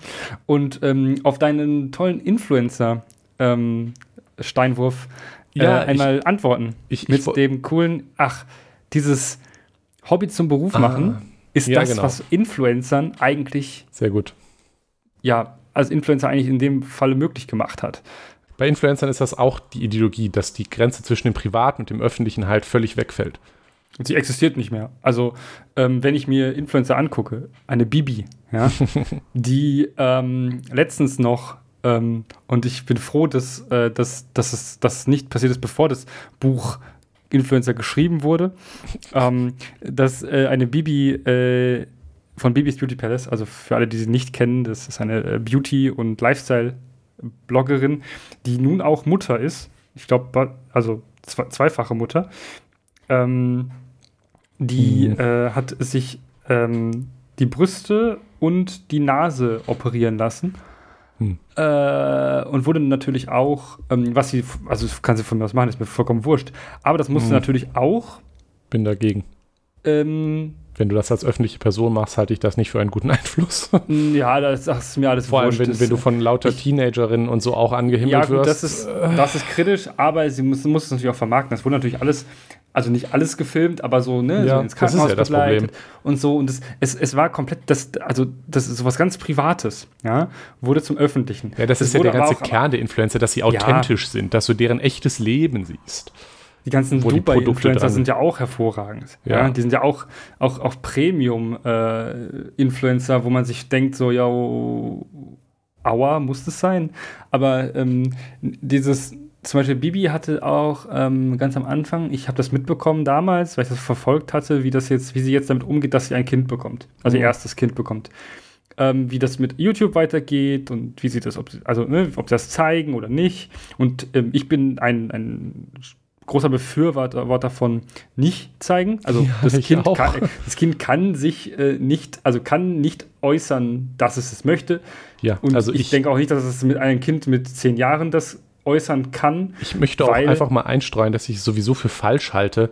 und ähm, auf deinen tollen Influencer ähm, Steinwurf äh, ja, einmal ich, antworten. Ich, mit ich, dem coolen, ach, dieses Hobby zum Beruf ah, machen ist ja, das, genau. was Influencern eigentlich sehr gut ja als Influencer eigentlich in dem Falle möglich gemacht hat. bei Influencern ist das auch die Ideologie, dass die Grenze zwischen dem Privaten und dem Öffentlichen halt völlig wegfällt. Und sie existiert nicht mehr. Also, ähm, wenn ich mir Influencer angucke, eine Bibi, ja, die ähm, letztens noch, ähm, und ich bin froh, dass, äh, dass, dass es das nicht passiert ist, bevor das Buch Influencer geschrieben wurde, ähm, dass äh, eine Bibi äh, von Bibis Beauty Palace, also für alle, die sie nicht kennen, das ist eine äh, Beauty- und Lifestyle-Bloggerin, die nun auch Mutter ist. Ich glaube, also zweifache Mutter. Ähm, die mhm. äh, hat sich ähm, die Brüste und die Nase operieren lassen. Hm. Äh, und wurde natürlich auch, ähm, was sie, also kann sie von mir aus machen, ist mir vollkommen wurscht. Aber das musste hm. natürlich auch. Bin dagegen. Ähm, wenn du das als öffentliche Person machst, halte ich das nicht für einen guten Einfluss. Ja, das, ist mir alles Vor allem, wenn, wenn, du von lauter ich, Teenagerinnen und so auch angehimmelt ja, gut, wirst. Das ist, das ist kritisch, aber sie muss, muss es natürlich auch vermarkten. Das wurde natürlich alles, also nicht alles gefilmt, aber so, ne, ja, so ins Krankenhaus das ist ja das Problem. und so. Und das, es, es war komplett, das, also das ist sowas ganz Privates, ja, wurde zum Öffentlichen. Ja, das, das ist ja der ganze Kern der Influencer, dass sie authentisch ja. sind, dass du deren echtes Leben siehst. Die ganzen Dubai-Influencer sind ja auch hervorragend. Ja. ja. Die sind ja auch, auch, auch Premium-Influencer, äh, wo man sich denkt, so, ja, aua, muss das sein. Aber ähm, dieses, zum Beispiel Bibi hatte auch ähm, ganz am Anfang, ich habe das mitbekommen damals, weil ich das verfolgt hatte, wie das jetzt, wie sie jetzt damit umgeht, dass sie ein Kind bekommt. Also mhm. ihr erstes Kind bekommt. Ähm, wie das mit YouTube weitergeht und wie sie das, ob, also ne, ob sie das zeigen oder nicht. Und ähm, ich bin ein, ein großer Befürworter von nicht zeigen. Also ja, das, kind kann, das Kind kann sich äh, nicht, also kann nicht äußern, dass es es möchte. Ja, und also ich, ich denke auch nicht, dass es mit einem Kind mit zehn Jahren das äußern kann. Ich möchte auch einfach mal einstreuen, dass ich es sowieso für falsch halte,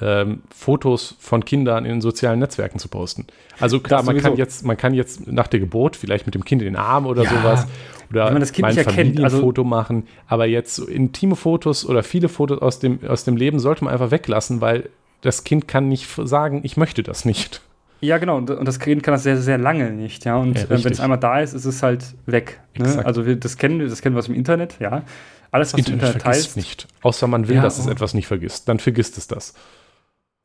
ähm, Fotos von Kindern in sozialen Netzwerken zu posten. Also klar, man kann jetzt, man kann jetzt nach der Geburt vielleicht mit dem Kind in den Arm oder ja, sowas oder man das kind mal ein Familienfoto also, machen, aber jetzt intime Fotos oder viele Fotos aus dem, aus dem Leben sollte man einfach weglassen, weil das Kind kann nicht sagen, ich möchte das nicht. Ja, genau. Und, das Kind kann das sehr, sehr lange nicht, ja. Und ja, äh, wenn es einmal da ist, ist es halt weg. Ne? Also wir, das kennen wir, das kennen wir aus dem Internet, ja. Alles, was Internet, Internet vergisst nicht. Außer man will, ja, dass es oh. etwas nicht vergisst. Dann vergisst es das.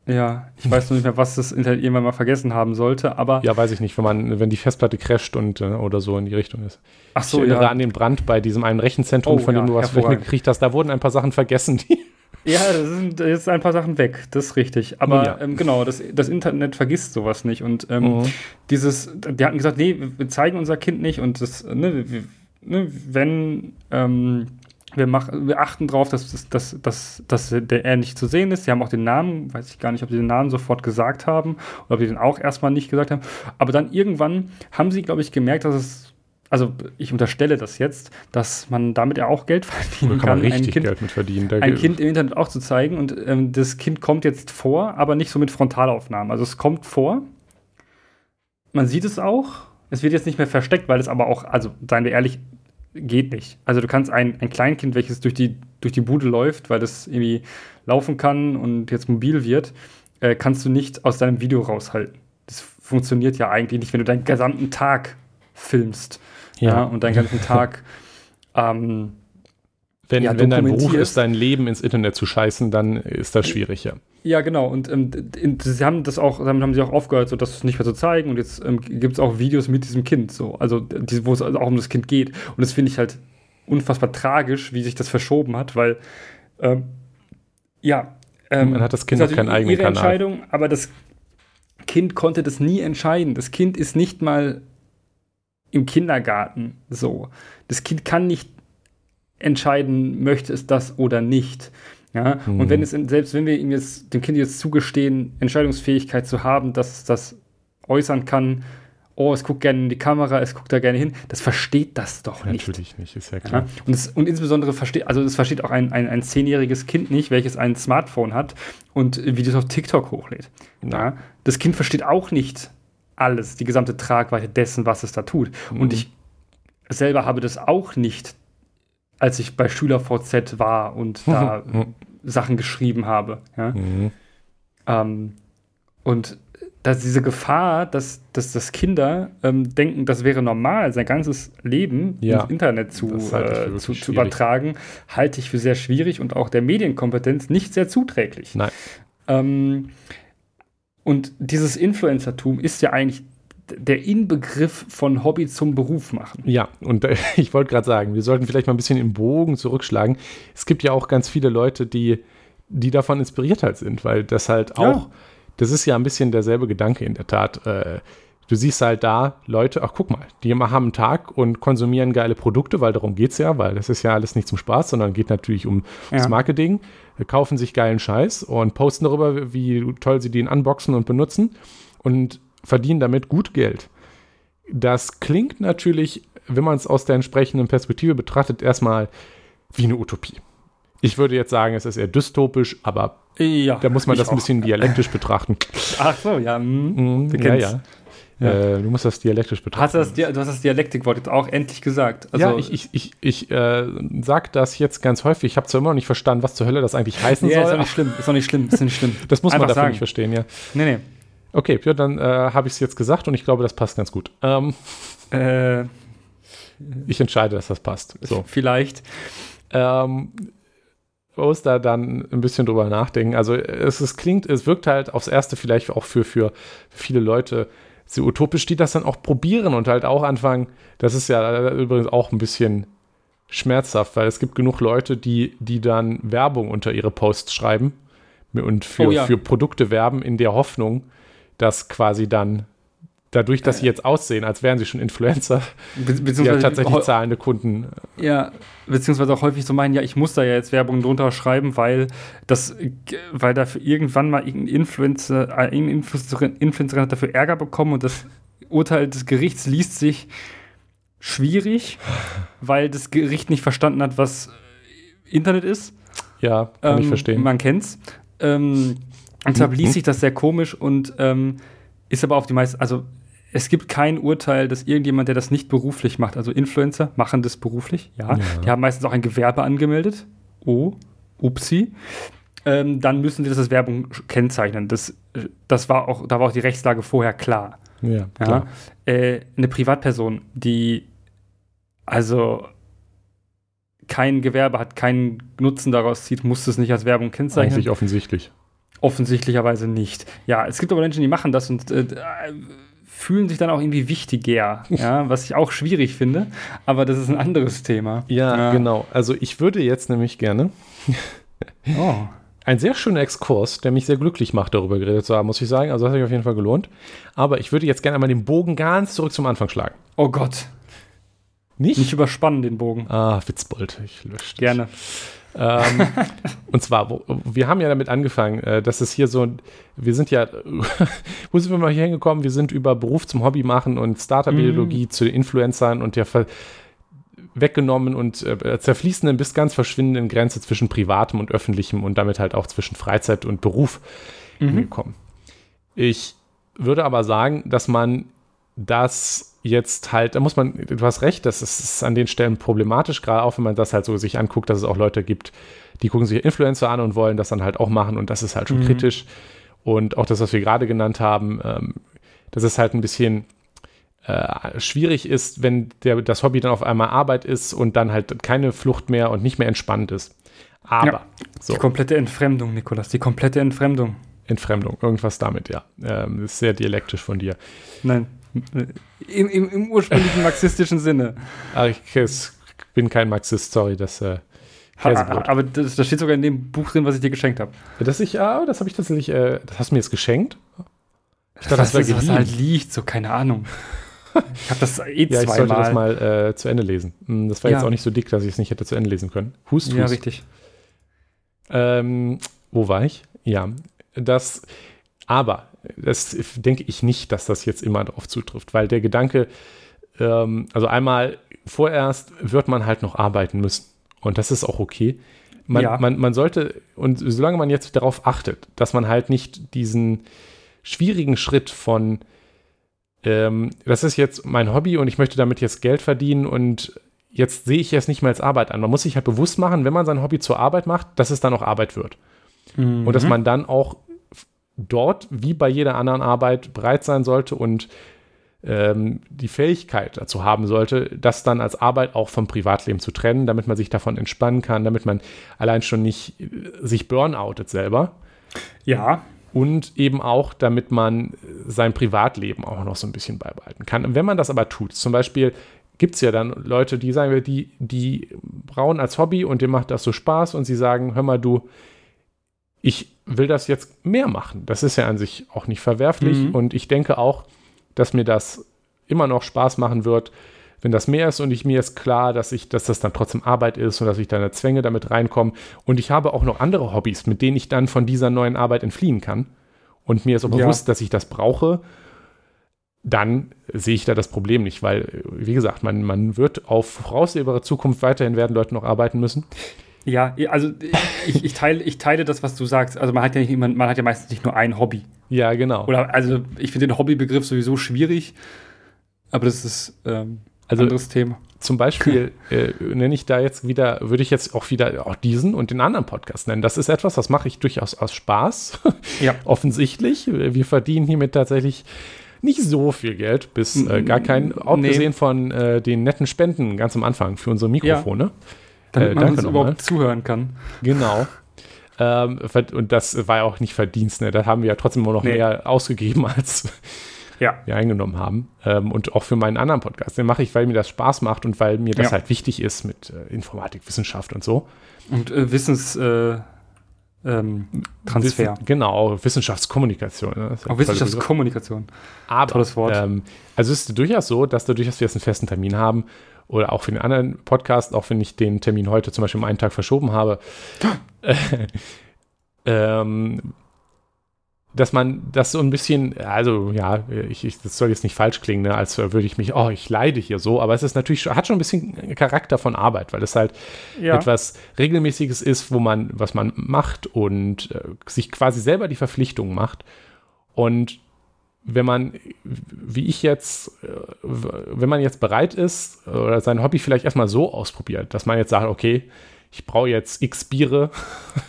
Ja, ich weiß noch nicht mehr, was das Internet irgendwann mal vergessen haben sollte, aber. Ja, weiß ich nicht, wenn man, wenn die Festplatte crasht und äh, oder so in die Richtung ist. Ach so, ich erinnere ja. an den Brand bei diesem einen Rechenzentrum, oh, von dem ja, du was mitgekriegt hast. Da wurden ein paar Sachen vergessen. ja, da sind jetzt ein paar Sachen weg, das ist richtig. Aber ja. ähm, genau, das, das Internet vergisst sowas nicht. Und ähm, mhm. dieses, die hatten gesagt, nee, wir zeigen unser Kind nicht und das, ne, wir, ne wenn ähm, wir, machen, wir achten darauf, dass, dass, dass, dass der er nicht zu sehen ist. Sie haben auch den Namen, weiß ich gar nicht, ob sie den Namen sofort gesagt haben oder ob sie den auch erstmal nicht gesagt haben. Aber dann irgendwann haben sie, glaube ich, gemerkt, dass es, also ich unterstelle das jetzt, dass man damit ja auch Geld verdienen kann. kann man richtig kind, Geld mit verdienen. ein Kind im Internet auch zu zeigen. Und ähm, das Kind kommt jetzt vor, aber nicht so mit Frontalaufnahmen. Also es kommt vor. Man sieht es auch. Es wird jetzt nicht mehr versteckt, weil es aber auch, also seien wir ehrlich, geht nicht. Also du kannst ein, ein Kleinkind, welches durch die, durch die Bude läuft, weil das irgendwie laufen kann und jetzt mobil wird, äh, kannst du nicht aus deinem Video raushalten. Das funktioniert ja eigentlich nicht, wenn du deinen gesamten Tag filmst ja. ja und deinen ganzen Tag ähm, wenn, ja, wenn dein Beruf ist, dein Leben ins Internet zu scheißen, dann ist das schwierig, ja. Ja, genau. Und ähm, sie haben das auch, damit haben sie auch aufgehört, so das nicht mehr zu zeigen. Und jetzt ähm, gibt es auch Videos mit diesem Kind, so, also wo es also auch um das Kind geht. Und das finde ich halt unfassbar tragisch, wie sich das verschoben hat, weil ähm, ja, ähm, man hat das Kind noch keinen eigenen ihre Kanal. Entscheidung, aber das Kind konnte das nie entscheiden. Das Kind ist nicht mal im Kindergarten so. Das Kind kann nicht entscheiden, möchte es das oder nicht. Ja, mhm. und wenn es, selbst wenn wir ihm jetzt, dem Kind jetzt zugestehen, Entscheidungsfähigkeit zu haben, dass es das äußern kann, oh, es guckt gerne in die Kamera, es guckt da gerne hin, das versteht das doch nicht. Natürlich nicht, ist ja klar. Ja, und, es, und insbesondere versteht, also es versteht auch ein, ein, ein zehnjähriges Kind nicht, welches ein Smartphone hat und Videos auf TikTok hochlädt. Ja. Das Kind versteht auch nicht alles, die gesamte Tragweite dessen, was es da tut. Mhm. Und ich selber habe das auch nicht als ich bei SchülerVZ war und da Sachen geschrieben habe. Ja? Mhm. Ähm, und dass diese Gefahr, dass, dass, dass Kinder ähm, denken, das wäre normal, sein ganzes Leben ja, ins Internet zu, äh, zu, zu, übertragen, halte ich für sehr schwierig und auch der Medienkompetenz nicht sehr zuträglich. Nein. Ähm, und dieses Influencertum ist ja eigentlich der Inbegriff von Hobby zum Beruf machen. Ja, und äh, ich wollte gerade sagen, wir sollten vielleicht mal ein bisschen im Bogen zurückschlagen. Es gibt ja auch ganz viele Leute, die, die davon inspiriert halt sind, weil das halt auch ja das ist ja ein bisschen derselbe Gedanke in der Tat. Äh, du siehst halt da Leute, ach guck mal, die haben einen Tag und konsumieren geile Produkte, weil darum geht es ja, weil das ist ja alles nicht zum Spaß, sondern geht natürlich um ja. das Marketing, kaufen sich geilen Scheiß und posten darüber, wie toll sie den unboxen und benutzen und verdienen damit gut Geld. Das klingt natürlich, wenn man es aus der entsprechenden Perspektive betrachtet, erstmal wie eine Utopie. Ich würde jetzt sagen, es ist eher dystopisch, aber ja, da muss man das ein bisschen dialektisch betrachten. Ach so, ja. Mm, ja, ja. Ja. Äh, du musst das dialektisch betrachten. Hast das, du hast das Dialektikwort jetzt auch endlich gesagt. Also ja, ich, ich, ich, ich äh, sage das jetzt ganz häufig. Ich habe zwar immer noch nicht verstanden, was zur Hölle das eigentlich heißen ja, soll. Ist auch nicht schlimm. Ist auch nicht schlimm. Ist nicht schlimm. das muss Einfach man dafür sagen. nicht verstehen, ja. Nee, nee. Okay, ja, dann äh, habe ich es jetzt gesagt und ich glaube, das passt ganz gut. Ähm, äh, ich entscheide, dass das passt. So. Vielleicht. Ähm, muss da dann ein bisschen drüber nachdenken. Also es, es klingt, es wirkt halt aufs Erste vielleicht auch für, für viele Leute so utopisch, die das dann auch probieren und halt auch anfangen. Das ist ja übrigens auch ein bisschen schmerzhaft, weil es gibt genug Leute, die, die dann Werbung unter ihre Posts schreiben und für, oh ja. für Produkte werben in der Hoffnung, dass quasi dann dadurch, dass sie jetzt aussehen, als wären sie schon Influencer, Be beziehungsweise ja tatsächlich zahlende Kunden. Ja, beziehungsweise auch häufig so meinen, ja, ich muss da ja jetzt Werbung drunter schreiben, weil das, weil dafür irgendwann mal irgendein Influencer, äh, Influencerin, Influencerin hat dafür Ärger bekommen und das Urteil des Gerichts liest sich schwierig, weil das Gericht nicht verstanden hat, was Internet ist. Ja, kann ähm, ich verstehen. Man kennt's. Ähm, und deshalb liest sich das sehr komisch und ähm, ist aber auf die meisten, also es gibt kein Urteil, dass irgendjemand, der das nicht beruflich macht, also Influencer machen das beruflich, ja. ja. Die haben meistens auch ein Gewerbe angemeldet. Oh, upsi. Ähm, dann müssen sie das als Werbung kennzeichnen. Das, das war auch, da war auch die Rechtslage vorher klar. Ja, klar. Ja? Äh, eine Privatperson, die also kein Gewerbe hat, keinen Nutzen daraus zieht, muss es nicht als Werbung kennzeichnen. Eigentlich offensichtlich. Offensichtlicherweise nicht. Ja, es gibt aber Menschen, die machen das und äh, fühlen sich dann auch irgendwie wichtiger, ja, was ich auch schwierig finde, aber das ist ein anderes Thema. Ja, ja. genau. Also ich würde jetzt nämlich gerne oh. ein sehr schöner Exkurs, der mich sehr glücklich macht, darüber geredet zu haben, muss ich sagen. Also das hat sich auf jeden Fall gelohnt. Aber ich würde jetzt gerne einmal den Bogen ganz zurück zum Anfang schlagen. Oh Gott. Nicht? Nicht überspannen, den Bogen. Ah, Witzbold. Ich lösche Gerne. Ähm, und zwar, wo, wir haben ja damit angefangen, äh, dass es hier so, wir sind ja, wo sind wir mal hier hingekommen? Wir sind über Beruf zum Hobby machen und Startup-Ideologie mhm. zu Influencern und der Ver weggenommen und äh, zerfließenden bis ganz verschwindenden Grenze zwischen privatem und öffentlichem und damit halt auch zwischen Freizeit und Beruf mhm. gekommen. Ich würde aber sagen, dass man das jetzt halt, da muss man, du hast recht, das ist an den Stellen problematisch, gerade auch wenn man das halt so sich anguckt, dass es auch Leute gibt, die gucken sich Influencer an und wollen das dann halt auch machen und das ist halt schon mhm. kritisch. Und auch das, was wir gerade genannt haben, ähm, dass es halt ein bisschen äh, schwierig ist, wenn der, das Hobby dann auf einmal Arbeit ist und dann halt keine Flucht mehr und nicht mehr entspannt ist. Aber ja, so. Die komplette Entfremdung, Nikolas, die komplette Entfremdung. Entfremdung, irgendwas damit, ja. Ähm, ist sehr dialektisch von dir. Nein. Im, im, im ursprünglichen marxistischen Sinne. Ich, bin kein Marxist, sorry, das äh, Käsebrot. Aber das, das, steht sogar in dem Buch drin, was ich dir geschenkt habe. Das ich, ja, das habe ich tatsächlich, äh, das hast du mir jetzt geschenkt? Ich dachte, das, das wäre was halt liegt, so keine Ahnung. Ich habe das eh ja, zweimal. ich sollte das mal äh, zu Ende lesen. Hm, das war ja. jetzt auch nicht so dick, dass ich es nicht hätte zu Ende lesen können. Hust, hust. Ja, richtig. Ähm, wo war ich? Ja, das, aber das denke ich nicht, dass das jetzt immer darauf zutrifft, weil der Gedanke, ähm, also einmal vorerst wird man halt noch arbeiten müssen und das ist auch okay. Man, ja. man, man sollte, und solange man jetzt darauf achtet, dass man halt nicht diesen schwierigen Schritt von, ähm, das ist jetzt mein Hobby und ich möchte damit jetzt Geld verdienen und jetzt sehe ich es nicht mehr als Arbeit an. Man muss sich halt bewusst machen, wenn man sein Hobby zur Arbeit macht, dass es dann auch Arbeit wird. Mhm. Und dass man dann auch dort, wie bei jeder anderen Arbeit, bereit sein sollte und ähm, die Fähigkeit dazu haben sollte, das dann als Arbeit auch vom Privatleben zu trennen, damit man sich davon entspannen kann, damit man allein schon nicht äh, sich burnoutet selber. Ja. Und eben auch, damit man sein Privatleben auch noch so ein bisschen beibehalten kann. Und wenn man das aber tut, zum Beispiel gibt es ja dann Leute, die sagen, die, die brauen als Hobby und dem macht das so Spaß und sie sagen, hör mal, du, ich will das jetzt mehr machen. Das ist ja an sich auch nicht verwerflich mhm. und ich denke auch, dass mir das immer noch Spaß machen wird, wenn das mehr ist und ich mir ist klar, dass ich, dass das dann trotzdem Arbeit ist und dass ich da eine Zwänge damit reinkomme. Und ich habe auch noch andere Hobbys, mit denen ich dann von dieser neuen Arbeit entfliehen kann. Und mir ist auch ja. bewusst, dass ich das brauche. Dann sehe ich da das Problem nicht, weil, wie gesagt, man, man wird auf voraussehbare Zukunft weiterhin werden Leute noch arbeiten müssen. Ja, also ich, ich, teile, ich teile das, was du sagst. Also man hat ja nicht, man, man hat ja meistens nicht nur ein Hobby. Ja, genau. Oder also ich finde den Hobbybegriff sowieso schwierig, aber das ist ähm, also, anderes Thema. Zum Beispiel äh, nenne ich da jetzt wieder, würde ich jetzt auch wieder auch diesen und den anderen Podcast nennen. Das ist etwas, das mache ich durchaus aus Spaß. Ja. Offensichtlich. Wir verdienen hiermit tatsächlich nicht so viel Geld, bis äh, gar kein, abgesehen nee. von äh, den netten Spenden ganz am Anfang für unsere Mikrofone. Ja. Damit äh, man uns überhaupt mal. zuhören kann. Genau. Ähm, und das war ja auch nicht Verdienst, ne? Da haben wir ja trotzdem immer noch nee. mehr ausgegeben, als ja. wir eingenommen haben. Ähm, und auch für meinen anderen Podcast. Den mache ich, weil mir das Spaß macht und weil mir das ja. halt wichtig ist mit äh, Informatik, Wissenschaft und so. Und äh, Wissens. Äh, ähm, Transfer. Wissen, genau, Wissenschaftskommunikation. Ne? Auch Wissenschaftskommunikation. Aber, Tolles Wort. Ähm, also es ist durchaus so, dass dadurch, dass wir jetzt einen festen Termin haben, oder auch für den anderen Podcast, auch wenn ich den Termin heute zum Beispiel um einen Tag verschoben habe, äh, ähm, dass man das so ein bisschen, also ja, ich, ich, das soll jetzt nicht falsch klingen, ne, als würde ich mich, oh, ich leide hier so, aber es ist natürlich, hat schon ein bisschen Charakter von Arbeit, weil es halt ja. etwas Regelmäßiges ist, wo man, was man macht und äh, sich quasi selber die Verpflichtung macht. Und wenn man, wie ich jetzt, äh, wenn man jetzt bereit ist oder sein Hobby vielleicht erstmal so ausprobiert, dass man jetzt sagt, okay, ich brauche jetzt x Biere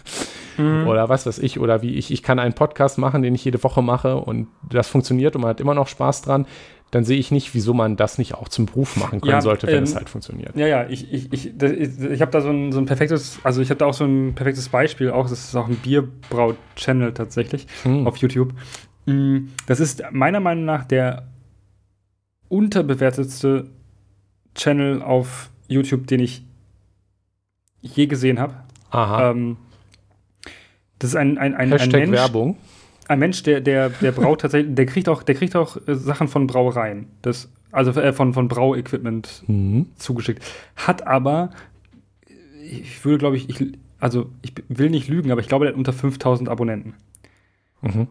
mhm. oder was weiß ich, oder wie ich, ich kann einen Podcast machen, den ich jede Woche mache und das funktioniert und man hat immer noch Spaß dran, dann sehe ich nicht, wieso man das nicht auch zum Beruf machen können ja, sollte, wenn ähm, es halt funktioniert. Ja, ja, ich, ich, ich, ich, ich habe da so ein, so ein perfektes, also ich habe da auch so ein perfektes Beispiel, auch das ist auch ein Bierbraut-Channel tatsächlich hm. auf YouTube. Mm, das ist meiner Meinung nach der unterbewertetste Channel auf YouTube, den ich je gesehen habe. Aha. Ähm, das ist ein, ein, ein, ein Mensch. Werbung. Ein Mensch, der, der, der braut tatsächlich, der kriegt auch, der kriegt auch äh, Sachen von Brauereien. Das, also äh, von, von Brauequipment mhm. zugeschickt. Hat aber, ich würde, glaube ich, ich, also ich will nicht lügen, aber ich glaube, der hat unter 5000 Abonnenten. Mhm.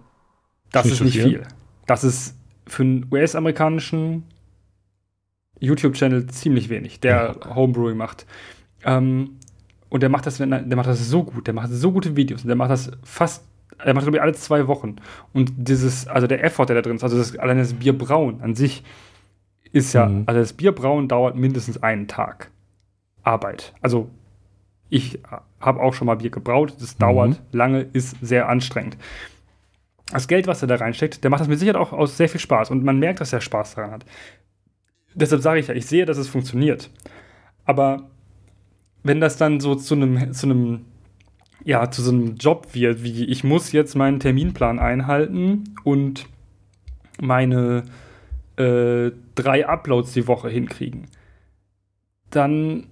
Das ist, ist nicht viel. viel. Das ist für einen US-amerikanischen YouTube-Channel ziemlich wenig, der ja. Homebrewing macht. Ähm, und der macht das, der macht das so gut, der macht so gute Videos und der macht das fast, er macht glaube ich alle zwei Wochen. Und dieses, also der Effort, der da drin ist, also das, allein das Bierbrauen an sich ist ja, mhm. also das Bierbrauen dauert mindestens einen Tag Arbeit. Also ich habe auch schon mal Bier gebraut, das mhm. dauert lange, ist sehr anstrengend das Geld, was er da reinsteckt, der macht das mit Sicherheit auch aus sehr viel Spaß und man merkt, dass er Spaß daran hat. Deshalb sage ich ja, ich sehe, dass es funktioniert. Aber wenn das dann so zu einem, zu einem, ja, zu so einem Job wird, wie ich muss jetzt meinen Terminplan einhalten und meine äh, drei Uploads die Woche hinkriegen, dann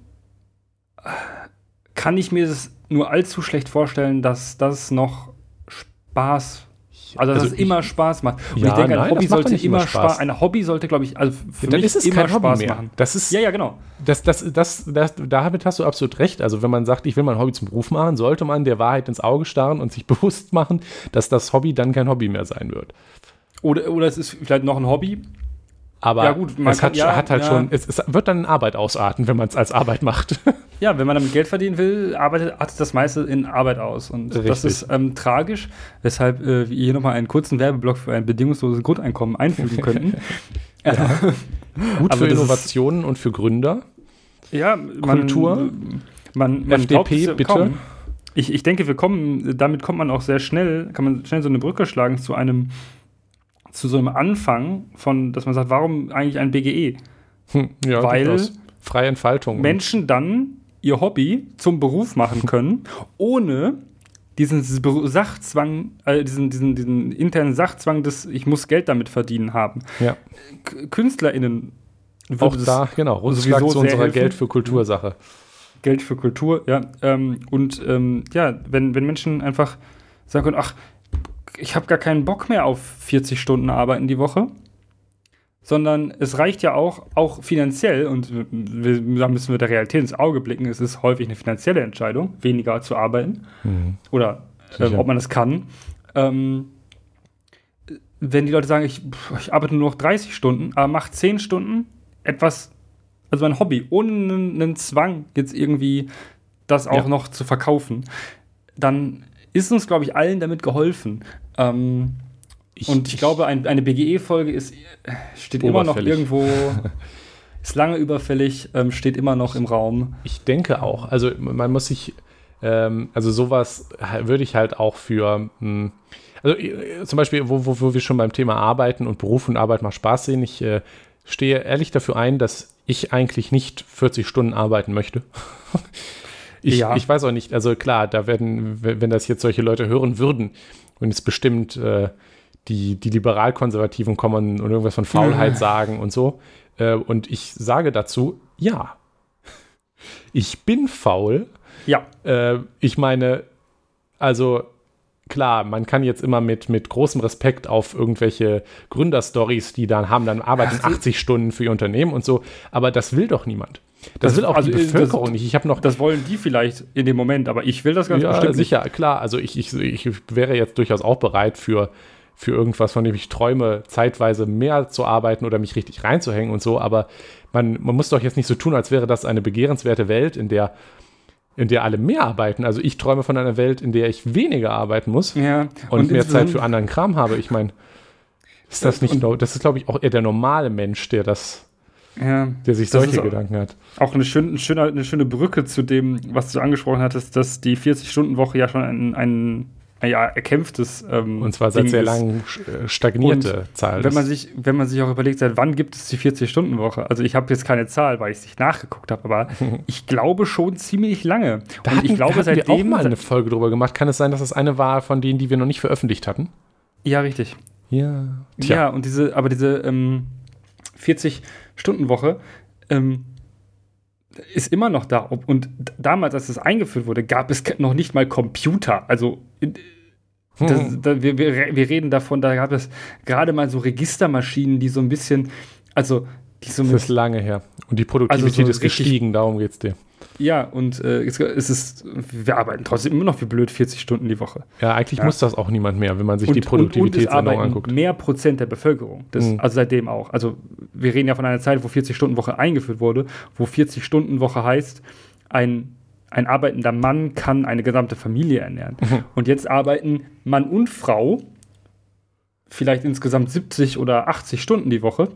kann ich mir das nur allzu schlecht vorstellen, dass das noch Spaß also, dass also es immer Spaß macht. Und ja, ich denke, ein nein, Hobby sollte immer Spaß. Spaß. Ein Hobby sollte, glaube ich, also für ja, dann mich ist es immer kein Spaß mehr. machen. Das ist, ja, ja, genau. Das, das, das, das, damit hast du absolut recht. Also, wenn man sagt, ich will mein Hobby zum Beruf machen, sollte man der Wahrheit ins Auge starren und sich bewusst machen, dass das Hobby dann kein Hobby mehr sein wird. Oder, oder es ist vielleicht noch ein Hobby, aber ja, gut, es hat, ja, hat halt ja. schon, es, es, wird dann in Arbeit ausarten, wenn man es als Arbeit macht. Ja, wenn man damit Geld verdienen will, arbeitet, artet das meiste in Arbeit aus. Und Richtig. das ist ähm, tragisch, weshalb äh, wir hier nochmal einen kurzen Werbeblock für ein bedingungsloses Grundeinkommen einfügen könnten. Gut für Innovationen und für Gründer. Ja, Kultur. Man, man FDP, bitte. Kaum. ich, ich denke, wir kommen, damit kommt man auch sehr schnell, kann man schnell so eine Brücke schlagen zu einem, zu so einem Anfang von, dass man sagt, warum eigentlich ein BGE? Hm, ja, Weil freie Entfaltung. Menschen dann ihr Hobby zum Beruf machen können, ohne diesen Sachzwang, äh, diesen, diesen, diesen internen Sachzwang des Ich muss Geld damit verdienen haben. Ja. KünstlerInnen auch da, genau, Rundschlag zu unserer helfen. Geld für Kultursache. Geld für Kultur, ja. Ähm, und ähm, ja, wenn, wenn Menschen einfach sagen können, ach, ich habe gar keinen Bock mehr auf 40 Stunden arbeiten die Woche, sondern es reicht ja auch, auch finanziell, und wir, da müssen wir der Realität ins Auge blicken, es ist häufig eine finanzielle Entscheidung, weniger zu arbeiten mhm. oder äh, ob man es kann. Ähm, wenn die Leute sagen, ich, ich arbeite nur noch 30 Stunden, aber mache 10 Stunden etwas, also ein Hobby, ohne einen, einen Zwang, jetzt irgendwie das auch ja. noch zu verkaufen, dann ist uns, glaube ich, allen damit geholfen. Ähm, ich, und ich, ich glaube, ein, eine BGE-Folge ist steht immer noch irgendwo, ist lange überfällig, ähm, steht immer noch im Raum. Ich denke auch. Also man muss sich, ähm, also sowas würde ich halt auch für, mh, hm, also äh, zum Beispiel, wo, wo, wo, wir schon beim Thema Arbeiten und Beruf und Arbeit mal Spaß sehen, ich äh, stehe ehrlich dafür ein, dass ich eigentlich nicht 40 Stunden arbeiten möchte. ich, ja. ich weiß auch nicht, also klar, da werden, wenn das jetzt solche Leute hören würden und es bestimmt äh, die, die Liberalkonservativen kommen und irgendwas von Faulheit sagen und so. Äh, und ich sage dazu, ja, ich bin faul. Ja. Äh, ich meine, also klar, man kann jetzt immer mit, mit großem Respekt auf irgendwelche Gründerstories, die dann haben, dann arbeiten Ach, 80 Stunden für ihr Unternehmen und so, aber das will doch niemand. Das, das will auch also die Bevölkerung das, nicht. Ich habe noch. Das wollen die vielleicht in dem Moment, aber ich will das ganz ja, bestimmt sicher, nicht. klar. Also ich, ich, ich wäre jetzt durchaus auch bereit für, für irgendwas, von dem ich träume, zeitweise mehr zu arbeiten oder mich richtig reinzuhängen und so. Aber man, man muss doch jetzt nicht so tun, als wäre das eine begehrenswerte Welt, in der in der alle mehr arbeiten. Also ich träume von einer Welt, in der ich weniger arbeiten muss ja, und, und mehr Zeit für anderen Kram habe. Ich meine, ist das nicht, das ist glaube ich auch eher der normale Mensch, der das, ja, der sich solche Gedanken hat. Auch eine schöne, schöne, eine schöne Brücke zu dem, was du angesprochen hattest, dass die 40-Stunden-Woche ja schon ein, ein ja, erkämpftes. Ähm, und zwar seit Ding sehr lang äh, stagnierte und Zahl. Wenn man, sich, wenn man sich auch überlegt, seit wann gibt es die 40-Stunden-Woche? Also ich habe jetzt keine Zahl, weil ich es nicht nachgeguckt habe, aber ich glaube schon ziemlich lange. Da und hatten, ich glaube, da seitdem. Wir auch mal eine Folge drüber gemacht. Kann es sein, dass es eine war von denen, die wir noch nicht veröffentlicht hatten? Ja, richtig. Ja. Tja. Ja, und diese, aber diese ähm, 40-Stunden-Woche, ähm, ist immer noch da. Und damals, als es eingeführt wurde, gab es noch nicht mal Computer. Also das, hm. da, wir, wir, wir reden davon, da gab es gerade mal so Registermaschinen, die so ein bisschen, also die so Das ist lange her. Und die Produktivität also so ist gestiegen, darum geht es dir. Ja, und äh, es ist, wir arbeiten trotzdem immer noch wie blöd 40 Stunden die Woche. Ja, eigentlich ja. muss das auch niemand mehr, wenn man sich und, die Produktivitätsänderung anguckt. Mehr Prozent der Bevölkerung, das, mhm. also seitdem auch. Also wir reden ja von einer Zeit, wo 40-Stunden-Woche eingeführt wurde, wo 40-Stunden-Woche heißt, ein, ein arbeitender Mann kann eine gesamte Familie ernähren. Mhm. Und jetzt arbeiten Mann und Frau vielleicht insgesamt 70 oder 80 Stunden die Woche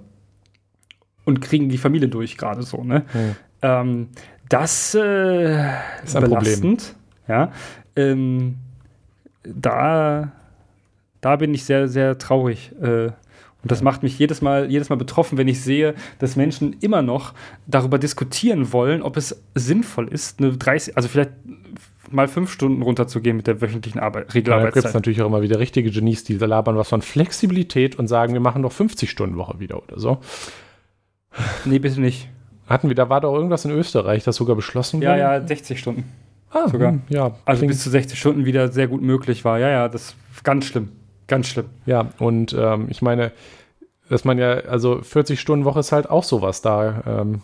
und kriegen die Familie durch gerade so. Ne? Mhm. Ähm, das äh, ist ein belastend. Problem. Ja, ähm, da, da bin ich sehr, sehr traurig. Äh, und das macht mich jedes Mal, jedes Mal betroffen, wenn ich sehe, dass Menschen immer noch darüber diskutieren wollen, ob es sinnvoll ist, eine 30, also vielleicht mal fünf Stunden runterzugehen mit der wöchentlichen Arbeit, Regelarbeitszeit. Ja, da gibt es natürlich auch immer wieder richtige Genies, die labern was von Flexibilität und sagen, wir machen noch 50 Stunden Woche wieder oder so. Nee, bitte nicht. Hatten wir, da war doch irgendwas in Österreich, das sogar beschlossen wurde? Ja, ja, 60 Stunden. Ah, sogar. Hm, ja. Also bis zu 60 Stunden wieder sehr gut möglich war. Ja, ja, das ist ganz schlimm. Ganz schlimm. Ja, und ähm, ich meine, dass man ja, also 40 Stunden Woche ist halt auch sowas da. Ähm,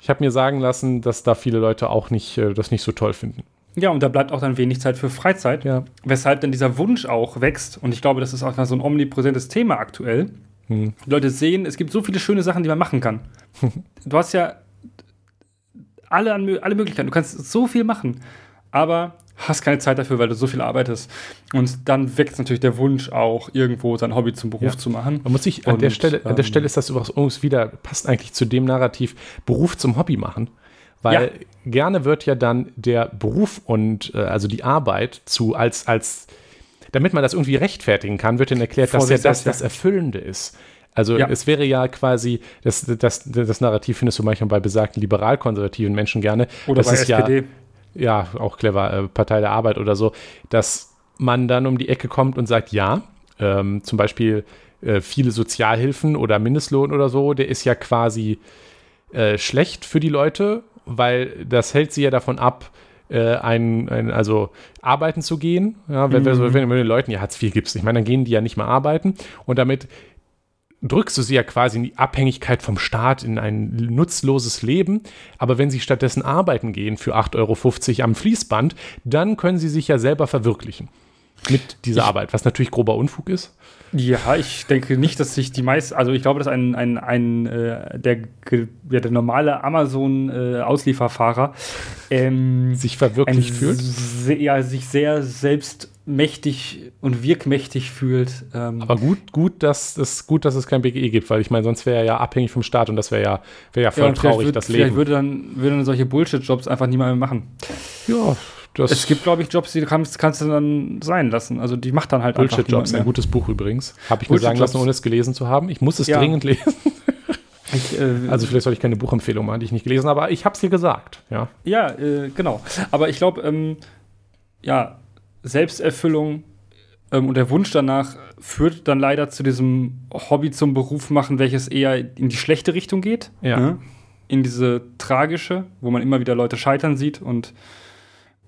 ich habe mir sagen lassen, dass da viele Leute auch nicht, äh, das nicht so toll finden. Ja, und da bleibt auch dann wenig Zeit für Freizeit. Ja. Weshalb dann dieser Wunsch auch wächst. Und ich glaube, das ist auch so ein omnipräsentes Thema aktuell hm. Leute sehen, es gibt so viele schöne Sachen, die man machen kann. du hast ja alle, alle Möglichkeiten, du kannst so viel machen, aber hast keine Zeit dafür, weil du so viel arbeitest. Und dann wächst natürlich der Wunsch auch, irgendwo sein Hobby zum Beruf ja. zu machen. Man muss sich an, Und, der Stelle, ähm, an der ähm, Stelle ist das übrigens wieder, passt eigentlich zu dem Narrativ, Beruf zum Hobby machen. Weil gerne wird ja dann der Beruf und äh, also die Arbeit zu als, als, damit man das irgendwie rechtfertigen kann, wird dann erklärt, dass ja das das Erfüllende ist. Also ja. es wäre ja quasi, das, das, das Narrativ findest du manchmal bei besagten liberal-konservativen Menschen gerne. Oder das bei ist SPD. Ja, ja, auch clever, äh, Partei der Arbeit oder so, dass man dann um die Ecke kommt und sagt, ja, ähm, zum Beispiel äh, viele Sozialhilfen oder Mindestlohn oder so, der ist ja quasi äh, schlecht für die Leute, weil das hält sie ja davon ab, äh, ein, ein, also arbeiten zu gehen. Ja, wenn, mhm. wenn, wenn du den Leuten ja Hartz IV gibst, ich meine, dann gehen die ja nicht mehr arbeiten und damit drückst du sie ja quasi in die Abhängigkeit vom Staat, in ein nutzloses Leben. Aber wenn sie stattdessen arbeiten gehen für 8,50 Euro am Fließband, dann können sie sich ja selber verwirklichen mit dieser ich, Arbeit, was natürlich grober Unfug ist. Ja, ich denke nicht, dass sich die meisten, also ich glaube, dass ein, ein, ein äh, der, ja, der normale Amazon-Auslieferfahrer äh, ähm, sich verwirklicht fühlt. ja, sich sehr selbstmächtig und wirkmächtig fühlt. Ähm. Aber gut, gut, dass es gut, dass es kein BGE gibt, weil ich meine, sonst wäre er ja abhängig vom Staat und das wäre ja, wär ja voll ja, traurig, würd, das Leben. Vielleicht würde dann, würde dann solche Bullshit-Jobs einfach niemand mehr machen. Ja, das es gibt, glaube ich, Jobs, die kannst, kannst, du dann sein lassen. Also die macht dann halt Bullshit einfach Jobs, ein gutes Buch übrigens. Habe ich mir sagen lassen, ohne es gelesen zu haben. Ich muss es ja. dringend lesen. Ich, äh, also vielleicht soll ich keine Buchempfehlung machen, die ich nicht gelesen habe, aber ich habe es hier gesagt. Ja, ja äh, genau. Aber ich glaube, ähm, ja, Selbsterfüllung ähm, und der Wunsch danach führt dann leider zu diesem Hobby zum Beruf machen, welches eher in die schlechte Richtung geht. Ja. Ne? In diese tragische, wo man immer wieder Leute scheitern sieht und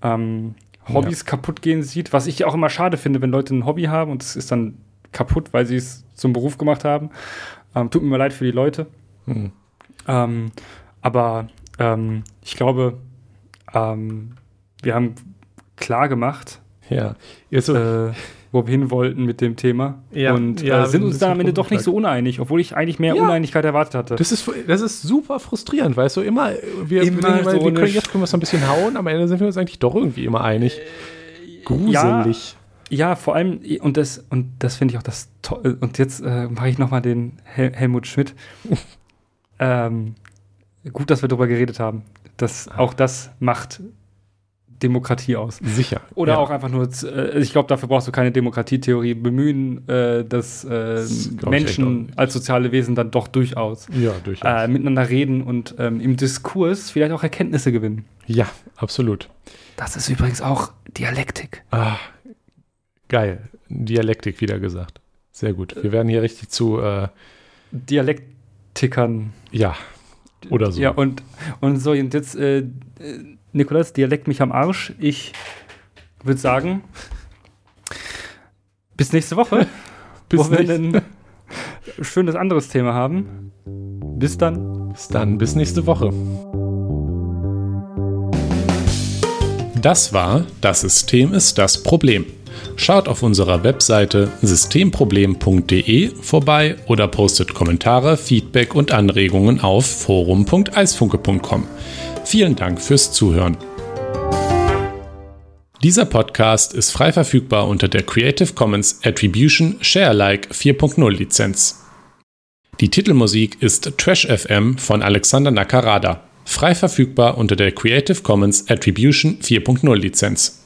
ähm, Hobbys ja. kaputt gehen sieht, was ich auch immer schade finde, wenn Leute ein Hobby haben und es ist dann kaputt, weil sie es zum Beruf gemacht haben. Ähm, tut mir leid für die Leute. Mhm. Ähm, aber ähm, ich glaube, ähm, wir haben klar gemacht, ja. Also, äh, wo wir hin wollten mit dem Thema. Ja, und ja, äh, sind uns dann am Ende doch nicht so uneinig, obwohl ich eigentlich mehr ja. Uneinigkeit erwartet hatte. Das ist, das ist super frustrierend, weißt du, immer, wir, immer wir, so wir können, jetzt können wir es ein bisschen hauen, am Ende sind wir uns eigentlich doch irgendwie immer einig. Äh, Gruselig. Ja, ja, vor allem, und das, und das finde ich auch das toll. Und jetzt äh, mache ich nochmal den Hel Helmut Schmidt. ähm, gut, dass wir darüber geredet haben. Das, auch das macht Demokratie aus. Sicher. Oder ja. auch einfach nur, äh, ich glaube, dafür brauchst du keine Demokratietheorie bemühen, äh, dass äh, das Menschen als soziale Wesen dann doch durchaus, ja, durchaus. Äh, miteinander reden und ähm, im Diskurs vielleicht auch Erkenntnisse gewinnen. Ja, absolut. Das ist übrigens auch Dialektik. Ah, geil. Dialektik wieder gesagt. Sehr gut. Wir werden hier richtig zu äh, Dialektikern. Ja. Oder so. Ja, und, und so, und jetzt äh, Nikolas, Dialekt mich am Arsch. Ich würde sagen, bis nächste Woche, bis wo wir ein schönes anderes Thema haben. Bis dann. Bis dann, bis nächste Woche. Das war Das System ist das Problem. Schaut auf unserer Webseite systemproblem.de vorbei oder postet Kommentare, Feedback und Anregungen auf forum.eisfunke.com. Vielen Dank fürs Zuhören. Dieser Podcast ist frei verfügbar unter der Creative Commons Attribution Sharealike 4.0 Lizenz. Die Titelmusik ist Trash FM von Alexander Nakarada, frei verfügbar unter der Creative Commons Attribution 4.0 Lizenz.